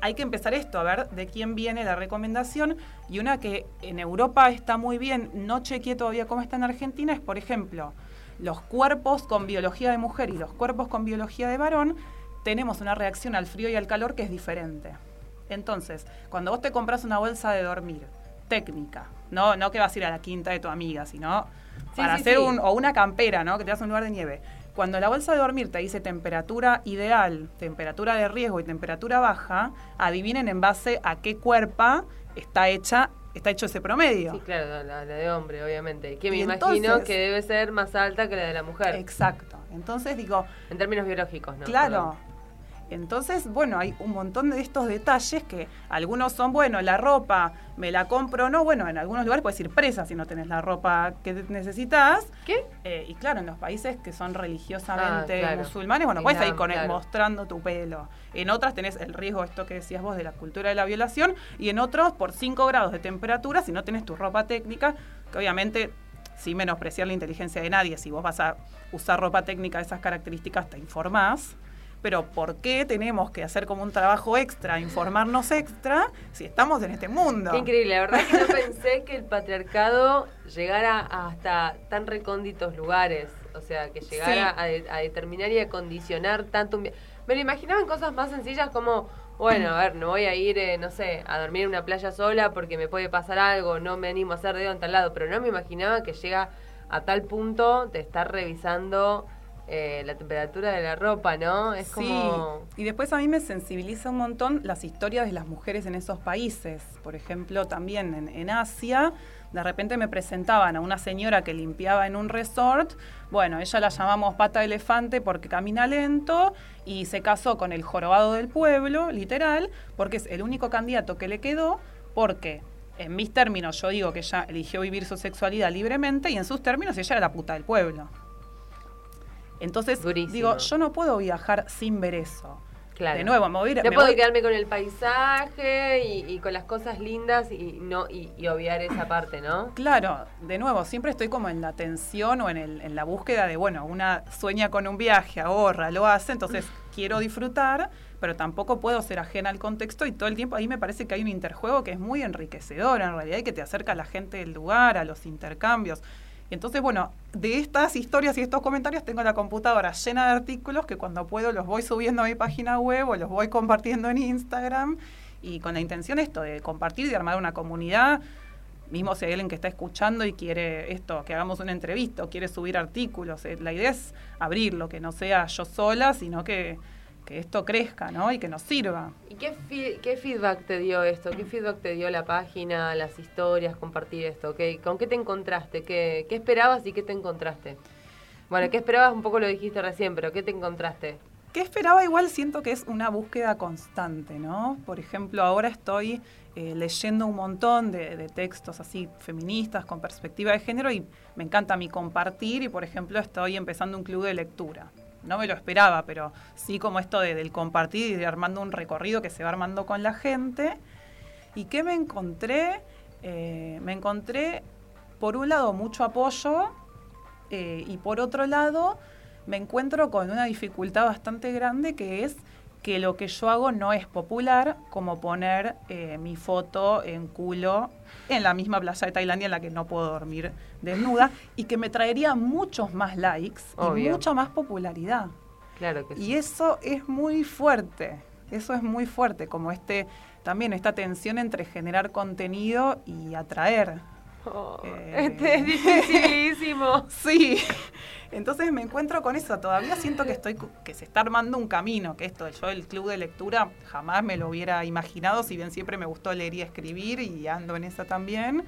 hay que empezar esto, a ver de quién viene la recomendación. Y una que en Europa está muy bien, no chequeé todavía cómo está en Argentina, es, por ejemplo, los cuerpos con biología de mujer y los cuerpos con biología de varón, tenemos una reacción al frío y al calor que es diferente. Entonces, cuando vos te compras una bolsa de dormir, técnica, no, no que vas a ir a la quinta de tu amiga, sino Sí, para sí, hacer sí. un, o una campera, ¿no? Que te das un lugar de nieve. Cuando la bolsa de dormir te dice temperatura ideal, temperatura de riesgo y temperatura baja, adivinen en base a qué cuerpo está hecha, está hecho ese promedio. Sí, claro, la, la de hombre, obviamente. Que me Y imagino entonces- que debe ser más alta que la de la mujer. Exacto. Entonces digo, En términos biológicos, ¿no? Claro. Perdón. Entonces, bueno, hay un montón de estos detalles que algunos son, bueno, la ropa, me la compro o no, bueno, en algunos lugares puedes ir presa si no tenés la ropa que necesitas. ¿Qué? Eh, y claro, en los países que son religiosamente Ah, claro. musulmanes, bueno, puedes ir con claro. mostrando tu pelo. En otras tenés el riesgo, esto que decías vos, de la cultura de la violación, y en otros por 5 grados de temperatura, si no tenés tu ropa técnica, que obviamente sin menospreciar la inteligencia de nadie, si vos vas a usar ropa técnica de esas características, te informás. Pero ¿por qué tenemos que hacer como un trabajo extra, informarnos extra, si estamos en este mundo? Qué increíble, la verdad que no pensé que el patriarcado llegara hasta tan recónditos lugares. O sea, que llegara a, de- a determinar y a condicionar tanto un Me lo imaginaba en cosas más sencillas como, bueno, a ver, no voy a ir, eh, no sé, a dormir en una playa sola porque me puede pasar algo, no me animo a hacer dedo en tal lado, pero no me imaginaba que llega a tal punto de estar revisando eh, la temperatura de la ropa, ¿no? Es Sí, como... y después a mí me sensibiliza un montón las historias de las mujeres en esos países. Por ejemplo, también en, en Asia, de repente me presentaban a una señora que limpiaba en un resort. Bueno, ella la llamamos pata de elefante porque camina lento y se casó con el jorobado del pueblo, literal, porque es el único candidato que le quedó, porque en mis términos yo digo que ella eligió vivir su sexualidad libremente y en sus términos ella era la puta del pueblo. Entonces, digo, yo no puedo viajar sin ver eso. Claro. De nuevo, me voy a ir- No me puedo voy- quedarme con el paisaje y, y con las cosas lindas y no y, y obviar esa parte, ¿no? Claro, de nuevo, siempre estoy como en la tensión o en, el- en la búsqueda de, bueno, una sueña con un viaje, ahorra, lo hace, entonces quiero disfrutar, pero tampoco puedo ser ajena al contexto y todo el tiempo ahí me parece que hay un interjuego que es muy enriquecedor en realidad y que te acerca a la gente del lugar, a los intercambios. Entonces, bueno, de estas historias y estos comentarios tengo la computadora llena de artículos que cuando puedo los voy subiendo a mi página web o los voy compartiendo en Instagram. Y con la intención esto de compartir y de armar una comunidad. Mismo si hay alguien que está escuchando y quiere esto, que hagamos una entrevista o quiere subir artículos, eh, la idea es abrirlo, que no sea yo sola, sino que, que esto crezca, ¿no? Y que nos sirva. ¿Y qué, qué feedback te dio esto? ¿Qué feedback te dio la página, las historias, compartir esto? ¿Qué, ¿Con qué te encontraste? ¿Qué, ¿Qué esperabas y qué te encontraste? Bueno, ¿qué esperabas? Un poco lo dijiste recién, pero ¿qué te encontraste? ¿Qué esperaba? Igual siento que es una búsqueda constante, ¿no? Por ejemplo, ahora estoy eh, leyendo un montón de, de textos así feministas con perspectiva de género y me encanta mi compartir y, por ejemplo, estoy empezando un club de lectura. No me lo esperaba, pero sí como esto de- del compartir y de armando un recorrido que se va armando con la gente. ¿Y qué me encontré? Eh, me encontré, por un lado, mucho apoyo eh, y por otro lado, me encuentro con una dificultad bastante grande que es que lo que yo hago no es popular, como poner eh, mi foto en culo en la misma playa de Tailandia en la que no puedo dormir desnuda y que me traería muchos más likes y mucha más popularidad. Claro que sí. Y eso es muy fuerte, eso es muy fuerte, como este también esta tensión entre generar contenido y atraer. Oh, Eh, Este es dificilísimo. sí. Entonces me encuentro con eso. Todavía siento que estoy que se está armando un camino, que esto, yo el club de lectura jamás me lo hubiera imaginado, si bien siempre me gustó leer y escribir y ando en esa también.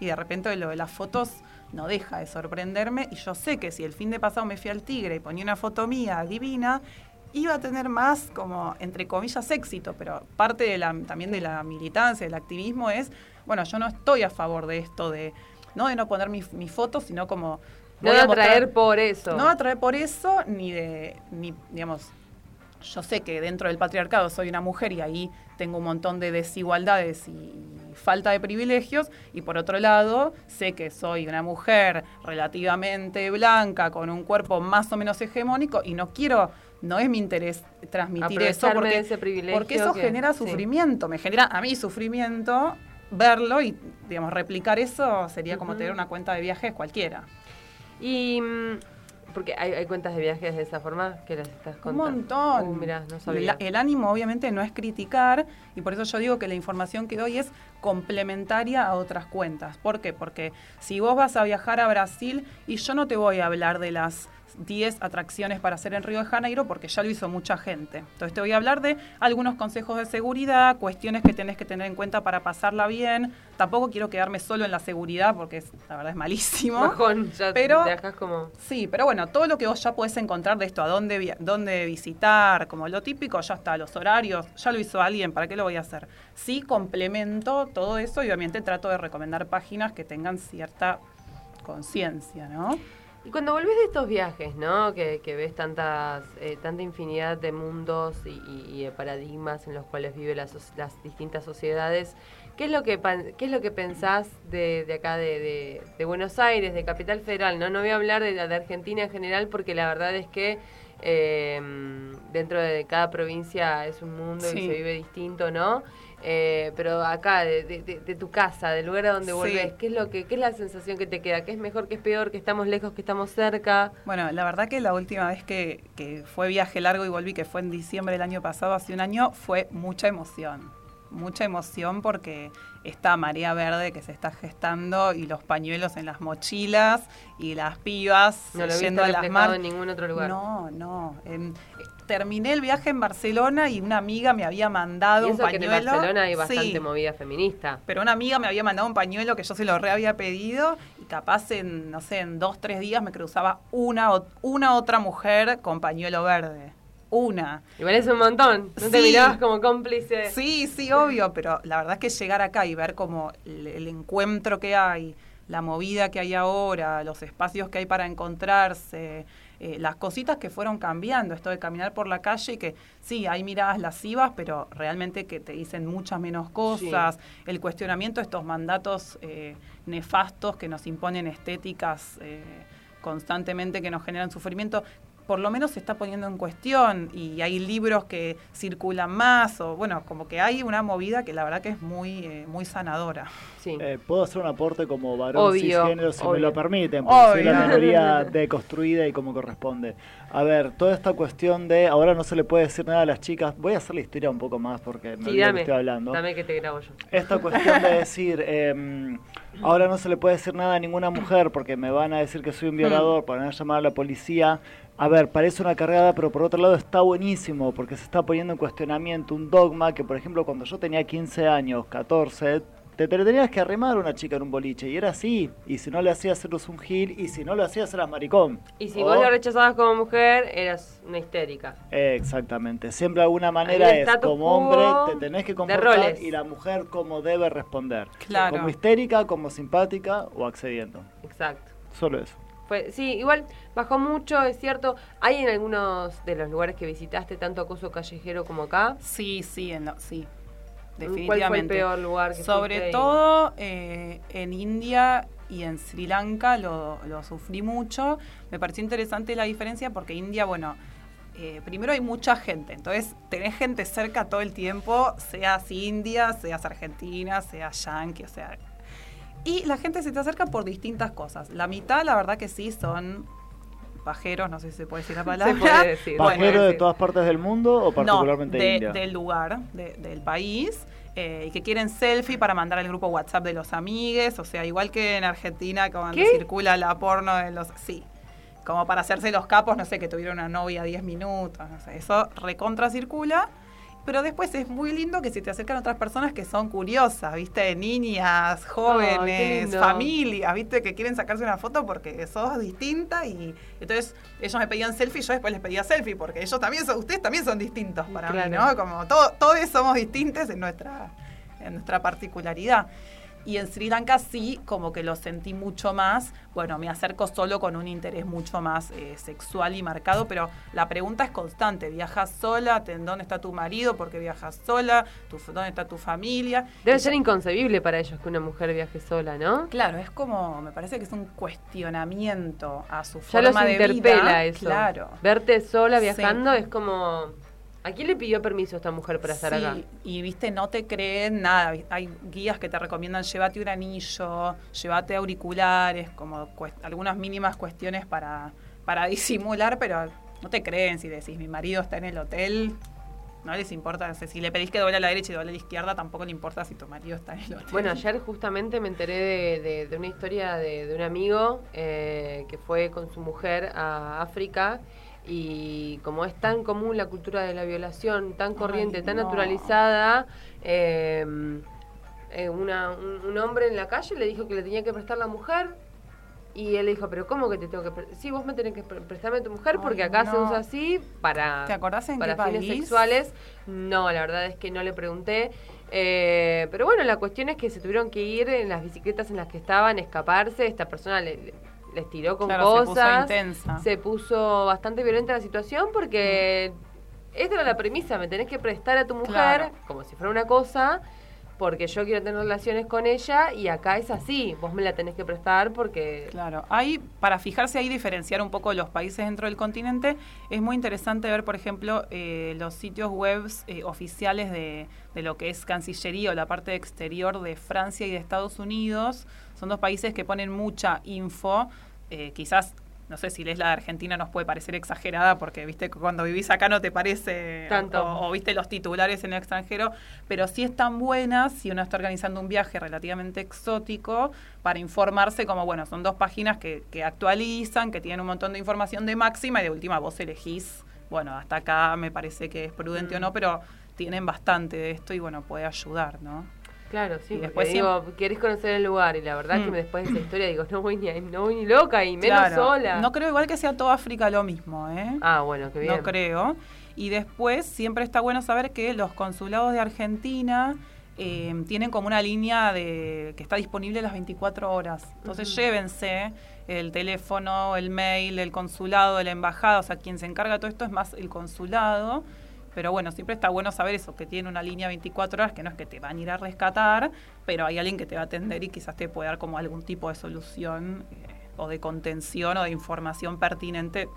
Y de repente lo de las fotos no deja de sorprenderme. Y yo sé que si el fin de pasado me fui al Tigre y ponía una foto mía divina, iba a tener más como, entre comillas, éxito, pero parte de la, también de la militancia, del activismo es, bueno, yo no estoy a favor de esto de, no de no poner mi, mi foto, sino como... No voy a atraer por eso. No atraer por eso, ni de, ni, digamos, yo sé que dentro del patriarcado soy una mujer y ahí tengo un montón de desigualdades y falta de privilegios y por otro lado sé que soy una mujer relativamente blanca con un cuerpo más o menos hegemónico y no quiero no es mi interés transmitir eso porque, ese eso que- genera sí. sufrimiento me genera a mí sufrimiento verlo y digamos replicar eso sería como tener una cuenta de viajes cualquiera Y. mm, Porque hay, hay cuentas de viajes de esa forma que las estás Un contando. montón. Uh, mirá, no sabía. el ánimo obviamente no es criticar y por eso yo digo que la información que doy es complementaria a otras cuentas. ¿Por qué? Porque si vos vas a viajar a Brasil y yo no te voy a hablar de las 10 atracciones para hacer en Río de Janeiro porque ya lo hizo mucha gente. Entonces te voy a hablar de algunos consejos de seguridad, cuestiones que tenés que tener en cuenta para pasarla bien. Tampoco quiero quedarme solo en la seguridad porque es- la verdad es malísimo. Bajón, ya pero viajas como. Sí, pero bueno, todo lo que vos ya podés encontrar de esto, a dónde, dónde visitar, como lo típico, ya está, los horarios, ya lo hizo alguien, ¿para qué lo voy a hacer? Sí, complemento todo eso y obviamente trato de recomendar páginas que tengan cierta conciencia, ¿no? Y cuando volvés de estos viajes, ¿no? Que, que ves tantas, eh, tanta infinidad de mundos y, y- y de paradigmas en los cuales viven las, las distintas sociedades, ¿qué es lo que qué es lo que pensás de, de acá de, de- de Buenos Aires, de Capital Federal? No, no voy a hablar de, de Argentina en general porque la verdad es que eh, dentro de cada provincia es un mundo Sí. y se vive distinto, ¿no? Eh, pero acá, de, de- de- tu casa, del lugar a donde Sí. volvés, ¿qué es lo que, qué es la sensación que te queda? ¿Qué es mejor, qué es peor, que estamos lejos, que estamos cerca? Bueno, la verdad que la última vez que, que fue viaje largo y volví, que fue en diciembre del año pasado, hace un año, fue mucha emoción. Mucha emoción porque esta marea verde que se está gestando y los pañuelos en las mochilas y las pibas No lo yendo a las mar- en ningún otro lugar. No, no. Eh, terminé el viaje en Barcelona y una amiga me había mandado Y un eso que en pañuelo. Barcelona hay Sí. bastante movida feminista. Pero una amiga me había mandado un pañuelo que yo se lo re había pedido y capaz en, no sé, en dos, tres días me cruzaba una, una otra mujer con pañuelo verde. Una. Igual es un montón. ¿No te mirabas como cómplice? Sí, sí, obvio, pero la verdad es que llegar acá y ver como el, el encuentro que hay, la movida que hay ahora, los espacios que hay para encontrarse, eh, las cositas que fueron cambiando, esto de caminar por la calle y que sí, hay miradas lascivas, pero realmente que te dicen muchas menos cosas, el cuestionamiento de estos mandatos eh, nefastos que nos imponen estéticas eh, constantemente que nos generan sufrimiento, por lo menos se está poniendo en cuestión y hay libros que circulan más o bueno, como que hay una movida que la verdad que es muy eh, muy sanadora. Sí. Eh, Puedo hacer un aporte como varón Obvio, cisgénero si me lo permiten, porque soy la minoría deconstruida y como corresponde. A ver, toda esta cuestión de ahora no se le puede decir nada a las chicas, voy a hacer la historia un poco más porque me Sí, dame. estoy hablando. Dame que te grabo yo. Esta cuestión de decir, em, ahora no se le puede decir nada a ninguna mujer porque me van a decir que soy un violador, para llamar a la policía. A ver, parece una cargada, pero por otro lado está buenísimo porque se está poniendo en cuestionamiento un dogma que, por ejemplo, cuando yo tenía 15 años, 14, te, te tenías que arrimar a una chica en un boliche y era así. Y si no le hacías, eras un gil y si no lo hacías, eras maricón. Y si O- vos lo rechazabas como mujer, eras una histérica. Exactamente. Siempre de alguna manera es como hombre te tenés que comportar y la mujer como debe responder. Claro. Como histérica, como simpática o accediendo. Exacto. Solo eso. Fue, sí, igual bajó mucho, es cierto. ¿Hay en algunos de los lugares que visitaste tanto acoso callejero como acá? Sí, sí, en lo- sí. ¿Cuál fue el Definitivamente. peor lugar que Sobre todo eh, en India y en Sri Lanka lo, lo sufrí mucho. Me pareció interesante la diferencia porque India, bueno, eh, primero hay mucha gente, entonces tenés gente cerca todo el tiempo, seas india, seas argentina, seas yankee, o sea... Y la gente se te acerca por distintas cosas. La mitad, la verdad que sí, son pajeros, no sé si se puede decir la palabra. puede decir. Bueno, ¿Pajero de todas partes del mundo o particularmente no, de- India? del lugar, de- del país. eh, y que quieren selfie para mandar al grupo WhatsApp de los amigues, o sea, igual que en Argentina cuando ¿Qué? circula la porno de los... Sí, como para hacerse los capos, no sé, que tuvieron una novia 10 minutos, no sé, eso recontra circula. Pero después es muy lindo que se te acercan otras personas que son curiosas, ¿viste? Niñas, jóvenes, familias, ¿viste? Que quieren sacarse una foto porque sos distinta y entonces ellos me pedían selfie y yo después les pedía selfie porque ellos también son, ustedes también son distintos para mí. ¿no? Como todo, todos somos distintos en nuestra, en nuestra particularidad. Y en Sri Lanka sí, como que lo sentí mucho más. Bueno, me acerco solo con un interés mucho más eh, sexual y marcado, pero la pregunta es constante. ¿Viajas sola? ¿Te- ¿Dónde está tu marido? ¿Por qué viajas sola? ¿Tu- ¿Dónde está tu familia? Debe Y ser ya- inconcebible para ellos que una mujer viaje sola, ¿no? Claro, es como, me parece que es un cuestionamiento a su Ya los forma de interpela vida. eso. Claro. Verte sola Sí. viajando es como... ¿A quién le pidió permiso esta mujer para estar Sí, acá? Y viste, no te creen nada. Hay guías que te recomiendan llévate un anillo, llévate auriculares, como algunas mínimas cuestiones para, para disimular, pero no te creen si decís mi marido está en el hotel. No les importa, no sé, si le pedís que doble a la derecha y doble a la izquierda, tampoco le importa si tu marido está en el hotel. Bueno, ayer justamente me enteré de, de- de una historia de, de un amigo eh, que fue con su mujer a África y como es tan común la cultura de la violación, tan corriente, tan no. naturalizada, eh, eh, una- un, un hombre en la calle le dijo que le tenía que prestar la mujer y él le dijo, pero ¿cómo que te tengo que prestar? Sí, vos me tenés que pre- prestarme a tu mujer porque acá se usa así para, ¿Te acordás en para qué fines país? sexuales. No, la verdad es que no le pregunté. Eh, pero bueno, la cuestión es que se tuvieron que ir en las bicicletas en las que estaban, escaparse. Esta persona le- le- les tiró con Claro, se puso cosas. intensa. Se puso bastante violenta la situación porque esta era la premisa, me tenés que prestar a tu mujer Claro. como si fuera una cosa porque yo quiero tener relaciones con ella y acá es así, vos me la tenés que prestar porque... Claro, hay, para fijarse ahí, diferenciar un poco los países dentro del continente, es muy interesante ver, por ejemplo, eh, los sitios web oficiales de, de lo que es Cancillería o la parte exterior de Francia y de Estados Unidos. Son dos países que ponen mucha info, eh, quizás... No sé si lees la de Argentina nos puede parecer exagerada porque viste cuando vivís acá no te parece Tanto. o, o viste los titulares en el extranjero, pero sí están buenas si uno está organizando un viaje relativamente exótico para informarse como, bueno, son dos páginas que, que actualizan, que tienen un montón de información de máxima y de última vos elegís, bueno, hasta acá me parece que es prudente o no, pero tienen bastante de esto y bueno, puede ayudar, ¿no? Claro, sí, Y después digo, querés conocer el lugar y la verdad Mm. que después de esa historia digo, no voy ni, no voy ni loca y menos Claro. sola. No creo igual que sea toda África lo mismo, ¿eh? Ah, bueno, qué bien. No creo. Y después siempre está bueno saber que los consulados de Argentina eh, tienen como una línea de que está disponible las 24 horas. Entonces llévense el teléfono, el mail, el consulado, de la embajada, o sea, quien se encarga de todo esto es más el consulado. Pero bueno, siempre está bueno saber eso, que tiene una línea 24 horas, que no es que te van a ir a rescatar, pero hay alguien que te va a atender y quizás te puede dar como algún tipo de solución eh, o de contención o de información pertinente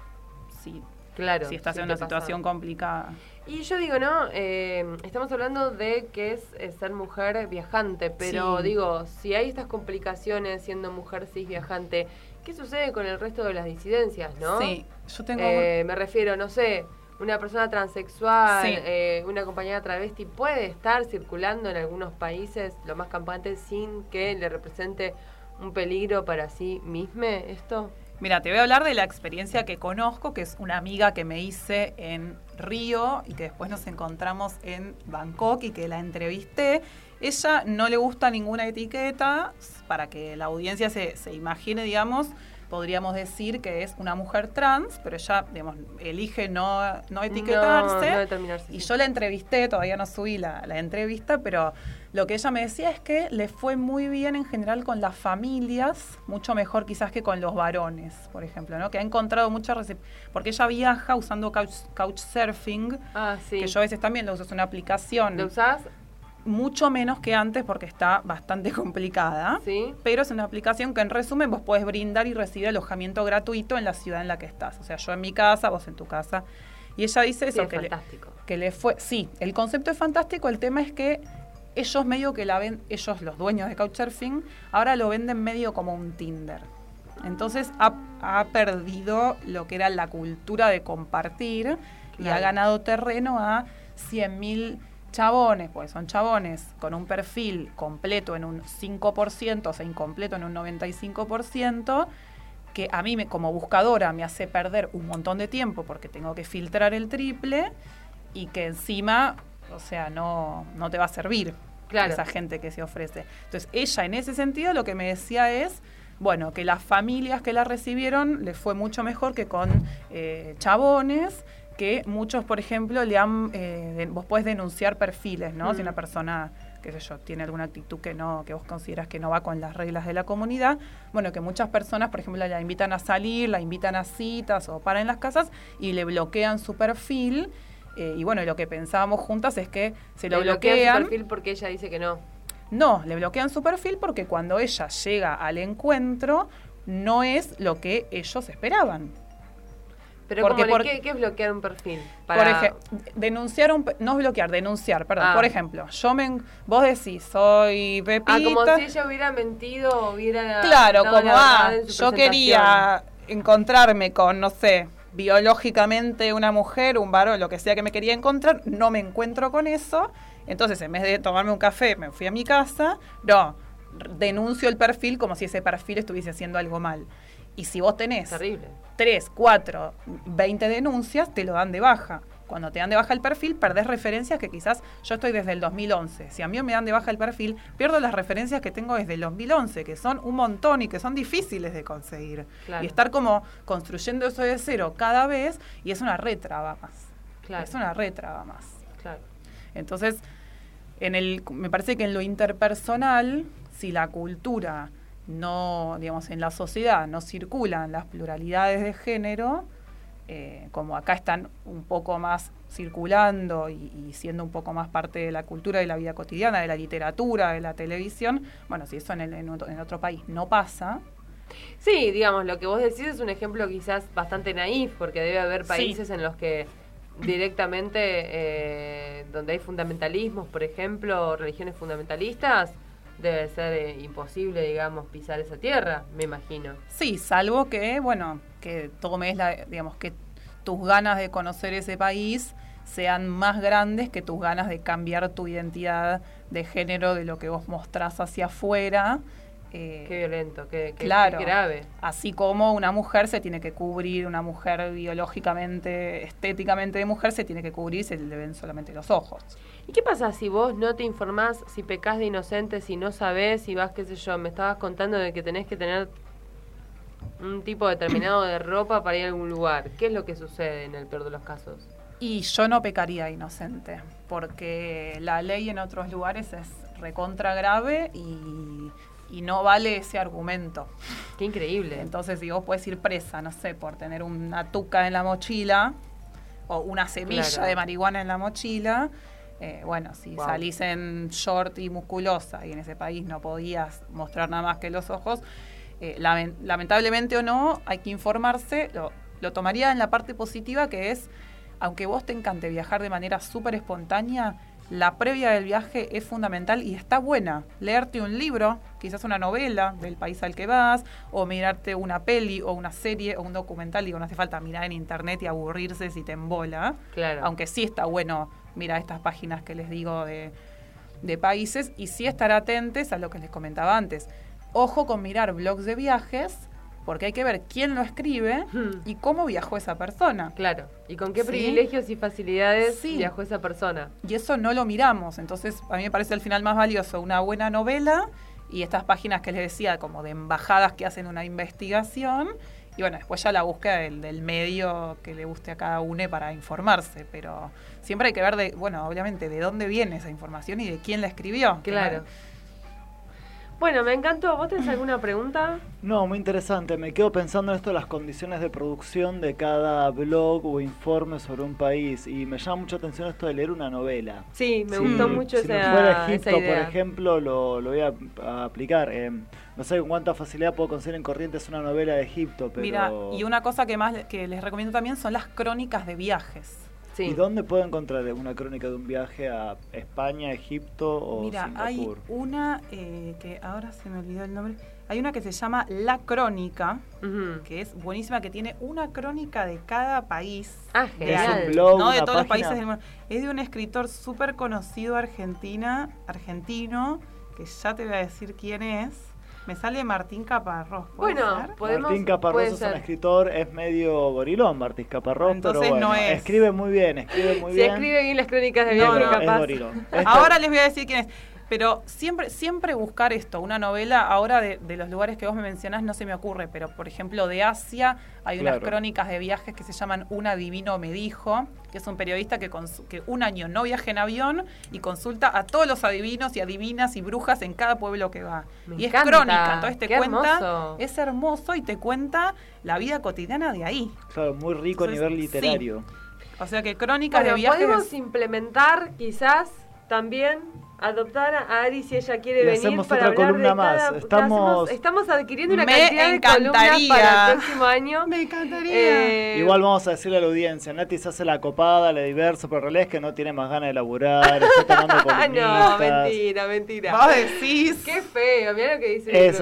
si, Claro, si estás si en una pasa. situación complicada. Y yo digo, ¿no? Eh, estamos hablando de que es, eh, ser mujer viajante, pero Sí. digo, si hay estas complicaciones siendo mujer cis viajante, ¿qué sucede con el resto de las disidencias, no? Sí, yo tengo... Eh, me refiero, no sé, una persona transexual, Sí. eh, una compañera travesti puede estar circulando en algunos países, lo más campante, sin que le represente un peligro para sí misma esto. Mira, te voy a hablar de la experiencia que conozco, que es una amiga que me hice en Río y que después nos encontramos en Bangkok y que la entrevisté. Ella no le gusta ninguna etiqueta, para que la audiencia se, se imagine, digamos, podríamos decir que es una mujer trans, pero ella, digamos, elige no, no etiquetarse. No, no determinarse, y sí. yo la entrevisté, todavía no subí la, la entrevista, pero lo que ella me decía es que le fue muy bien en general con las familias, mucho mejor quizás que con los varones, por ejemplo, ¿no? Que ha encontrado mucha porque ella viaja usando couch, couchsurfing, Ah, sí. que yo a veces también lo uso, es una aplicación. ¿Lo usás? Mucho menos que antes porque está bastante complicada. Sí. Pero es una aplicación que en resumen vos podés brindar y recibir alojamiento gratuito en la ciudad en la que estás. O sea, yo en mi casa, vos en tu casa. Y ella dice Sí, eso, es que, le, fantástico. que le fue... Sí, el concepto es fantástico, el tema es que ellos medio que la ven, ellos los dueños de Couchsurfing, ahora lo venden medio como un Tinder. Entonces ha, ha perdido lo que era la cultura de compartir y ha ganado terreno a 100.000 chabones, pues son chabones con un perfil completo en un 5%, o sea, incompleto en un 95%, que a mí me- como buscadora me hace perder un montón de tiempo porque tengo que filtrar el triple y que encima, o sea, no, no te va a servir Claro. esa gente que se ofrece. Entonces, ella en ese sentido lo que me decía es, bueno, que las familias que la recibieron les fue mucho mejor que con eh, chabones, que muchos, por ejemplo, le han, eh, vos podés denunciar perfiles, ¿no? Si Mm. una persona, qué sé yo, tiene alguna actitud que no, que vos consideras que no va con las reglas de la comunidad, bueno, que muchas personas, por ejemplo, la invitan a salir, la invitan a citas o para en las casas y le bloquean su perfil. eh, y bueno, lo que pensábamos juntas es que se lo Le bloquea su bloquean. perfil porque ella dice que no. No, le bloquean su perfil porque cuando ella llega al encuentro no es lo que ellos esperaban. Pero Porque ¿cómo le- por- ¿qué, qué es bloquear un perfil? Por ejemplo, denunciar un, no es bloquear, denunciar, perdón. Ah. Por ejemplo, yo me, vos decís, soy Pepita. Ah, como si ella hubiera mentido o hubiera... Claro, como, ah, yo quería encontrarme con, no sé, biológicamente una mujer, un varón, lo que sea que me quería encontrar, no me encuentro con eso. Entonces, en vez de tomarme un café, me fui a mi casa. No, denuncio el perfil como si ese perfil estuviese haciendo algo mal. Y si vos tenés Terrible. 3, 4, 20 denuncias, te lo dan de baja. Cuando te dan de baja el perfil, perdés referencias que quizás yo estoy desde el 2011. Si a mí me dan de baja el perfil, pierdo las referencias que tengo desde el 2011, que son un montón y que son difíciles de conseguir. Claro. Y estar como construyendo eso de cero cada vez, y es una retraba más. Claro. Es una retraba más. Claro. Entonces, en el, me parece que en lo interpersonal, si la cultura no, digamos, en la sociedad no circulan las pluralidades de género, eh, como acá están un poco más circulando y, y siendo un poco más parte de la cultura, de la vida cotidiana, de la literatura, de la televisión, bueno, si eso en, el- en otro, en otro país no pasa, Sí, digamos, lo que vos decís es un ejemplo quizás bastante naif, porque debe haber Sí. países en los que directamente, eh, donde hay fundamentalismos, por ejemplo, religiones fundamentalistas, debe ser eh, imposible, digamos, pisar esa tierra, me imagino. Sí, salvo que, bueno, que tomes la, digamos, que tus ganas de conocer ese país sean más grandes que tus ganas de cambiar tu identidad de género de lo que vos mostrás hacia afuera. Eh, Qué violento, qué, qué- claro. qué grave. Así como una mujer se tiene que cubrir, una mujer biológicamente, estéticamente de mujer se tiene que cubrir, se le ven solamente los ojos. ¿Y qué pasa si vos no te informás, si pecás de inocente, si no sabés, si vas, qué sé yo, me estabas contando de que tenés que tener un tipo determinado de ropa para ir a algún lugar? ¿Qué es lo que sucede en el peor de los casos? Y yo no pecaría inocente, porque la ley en otros lugares es recontra grave y, y no vale ese argumento. Qué increíble. Entonces, si vos puedes ir presa, no sé, por tener una tuca en la mochila o una semilla Claro. de marihuana en la mochila, eh, bueno, si Wow. salís en short y musculosa y en ese país no podías mostrar nada más que los ojos, eh, lamen- lamentablemente o no, hay que informarse. Lo, lo tomaría en la parte positiva que es, aunque vos te encante viajar de manera súper espontánea, la previa del viaje es fundamental y está buena. Leerte un libro, quizás una novela del país al que vas, o mirarte una peli o una serie o un documental. Digo, no hace falta mirar en internet y aburrirse si te embola. Claro. Aunque sí está bueno mirar estas páginas que les digo de, de países y sí estar atentos a lo que les comentaba antes. Ojo con mirar blogs de viajes, porque hay que ver quién lo escribe y cómo viajó esa persona. Claro. ¿Y con qué ¿Sí? privilegios y facilidades Sí. viajó esa persona? Y eso no lo miramos. Entonces, a mí me parece al final más valioso una buena novela y estas páginas que les decía, como de embajadas que hacen una investigación. Y bueno, después ya la búsqueda del, del medio que le guste a cada uno para informarse. Pero siempre hay que ver, de bueno, obviamente, de dónde viene esa información y de quién la escribió. Claro. Bueno, me encantó. ¿Vos tenés alguna pregunta? No, muy interesante. Me quedo pensando en esto de las condiciones de producción de cada blog o informe sobre un país. Y me llama mucha atención esto de leer una novela. Sí, me gustó mucho si me esa, fuera a esa Egipto, por ejemplo, lo, lo voy a, a aplicar. Eh, no sé con cuánta facilidad puedo conseguir en Corrientes una novela de Egipto, pero... Mira, y una cosa que más que les recomiendo también son las crónicas de viajes. Sí. ¿Y dónde puedo encontrar una crónica de un viaje a España, Egipto o Mira, hay una eh, que ahora se me olvidó el nombre. Hay una que se llama La Crónica, que es buenísima, que tiene una crónica de cada país. Ah, genial. al- ¿Es un blog, no de todos los países del mundo. Es de un escritor súper conocido argentina, argentino, que ya te voy a decir quién es. Me sale Martín Caparrós. ¿puede Bueno, ser? podemos. Martín Caparrós es un escritor, es medio gorilón Martín Caparrós, Entonces pero bueno, no es. escribe muy bien, escribe muy Si bien. escribe bien las crónicas de No, viaje, no. Es capaz. gorilón. Esta- Ahora les voy a decir quién es. Pero siempre, siempre buscar esto, una novela, ahora de, de los lugares que vos me mencionás no se me ocurre, pero por ejemplo de Asia hay unas Claro. crónicas de viajes que se llaman Un adivino me dijo, que es un periodista que, que un año no viaja en avión y consulta a todos los adivinos y adivinas y brujas en cada pueblo que va. Me y encanta. es crónica, entonces te Qué cuenta, hermoso. es hermoso y te cuenta la vida cotidiana de ahí. Claro, muy rico a nivel sí. literario. O sea que crónicas Bueno, de viajes... podemos implementar quizás también adoptar a Ari si ella quiere Y venir hacemos para otra hablar columna de más. cada- Estamos- hacemos- estamos adquiriendo una cantidad de columnas encantaría. para el próximo año. Me encantaría. Eh, Igual vamos a decirle a la audiencia, Nati se hace la copada, la diverso, pero en realidad es que no tiene más ganas de laburar, está tomando Ah, no, columnistas. mentira, mentira. Vos decís... Qué feo, mira lo que dice el Es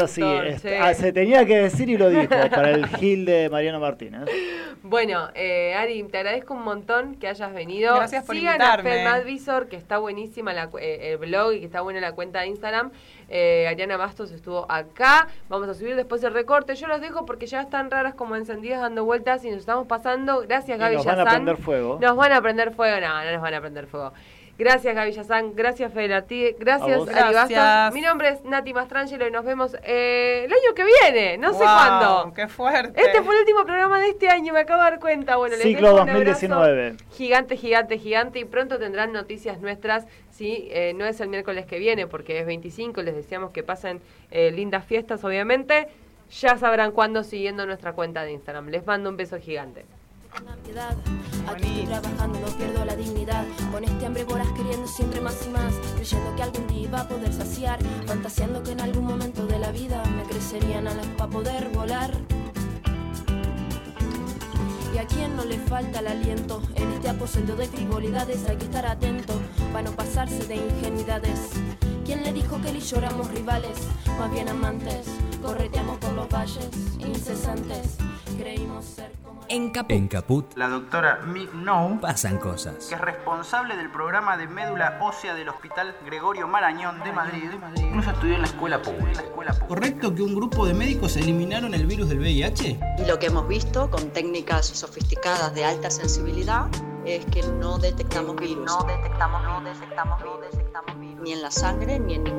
ah, se tenía que decir y lo dijo, para el Gil de Mariano Martínez. Bueno, eh, Ari, te agradezco un montón que hayas venido. Gracias por Sigan invitarme. a Fermat Visor, que está buenísima la eh, el blog y que está buena la cuenta de Instagram. Eh, Ariana Bastos estuvo acá. Vamos a subir después el recorte. Yo los dejo porque ya están raras como encendidas dando vueltas y nos estamos pasando. Gracias, Y Gaby nos van a prender fuego. Nos van a prender fuego. No, no nos van a prender fuego. Gracias, Gaby Yazán. Gracias, Fede Artigue. Gracias, A. Gracias. Mi nombre es Nati Mastrangelo y nos vemos eh, el año que viene. No sé cuándo. ¡Qué fuerte! Este fue el último programa de este año, me acabo de dar cuenta. Bueno, les Ciclo un 2019. abrazo Gigante, gigante, gigante. Y pronto tendrán noticias nuestras. Sí, eh, no es el miércoles que viene porque es 25. Les deseamos que pasen eh, lindas fiestas, obviamente. Ya sabrán cuándo siguiendo nuestra cuenta de Instagram. Les mando un beso gigante. Aquí trabajando, no pierdo la dignidad. Con este hambre voraz queriendo siempre más y más. Creyendo que algún día iba a poder saciar. Fantaseando que en algún momento de la vida me crecerían alas para poder volar. Y a quien no le falta el aliento en este aposento de frivolidades hay que estar atento para no pasarse de ingenuidades. ¿Quién le dijo que él y yo rivales? Más bien amantes, correteamos por los valles incesantes. Creímos ser como En Caput. La doctora Mick No, pasan cosas. que es responsable del programa de médula ósea del Hospital Gregorio Marañón de Madrid, incluso estudió en la escuela pública. ¿Correcto que un grupo de médicos eliminaron el virus del VIH? Y lo que hemos visto con técnicas sofisticadas de alta sensibilidad es que no detectamos virus. No detectamos, no detectamos virus. Ni en la sangre ni en ningún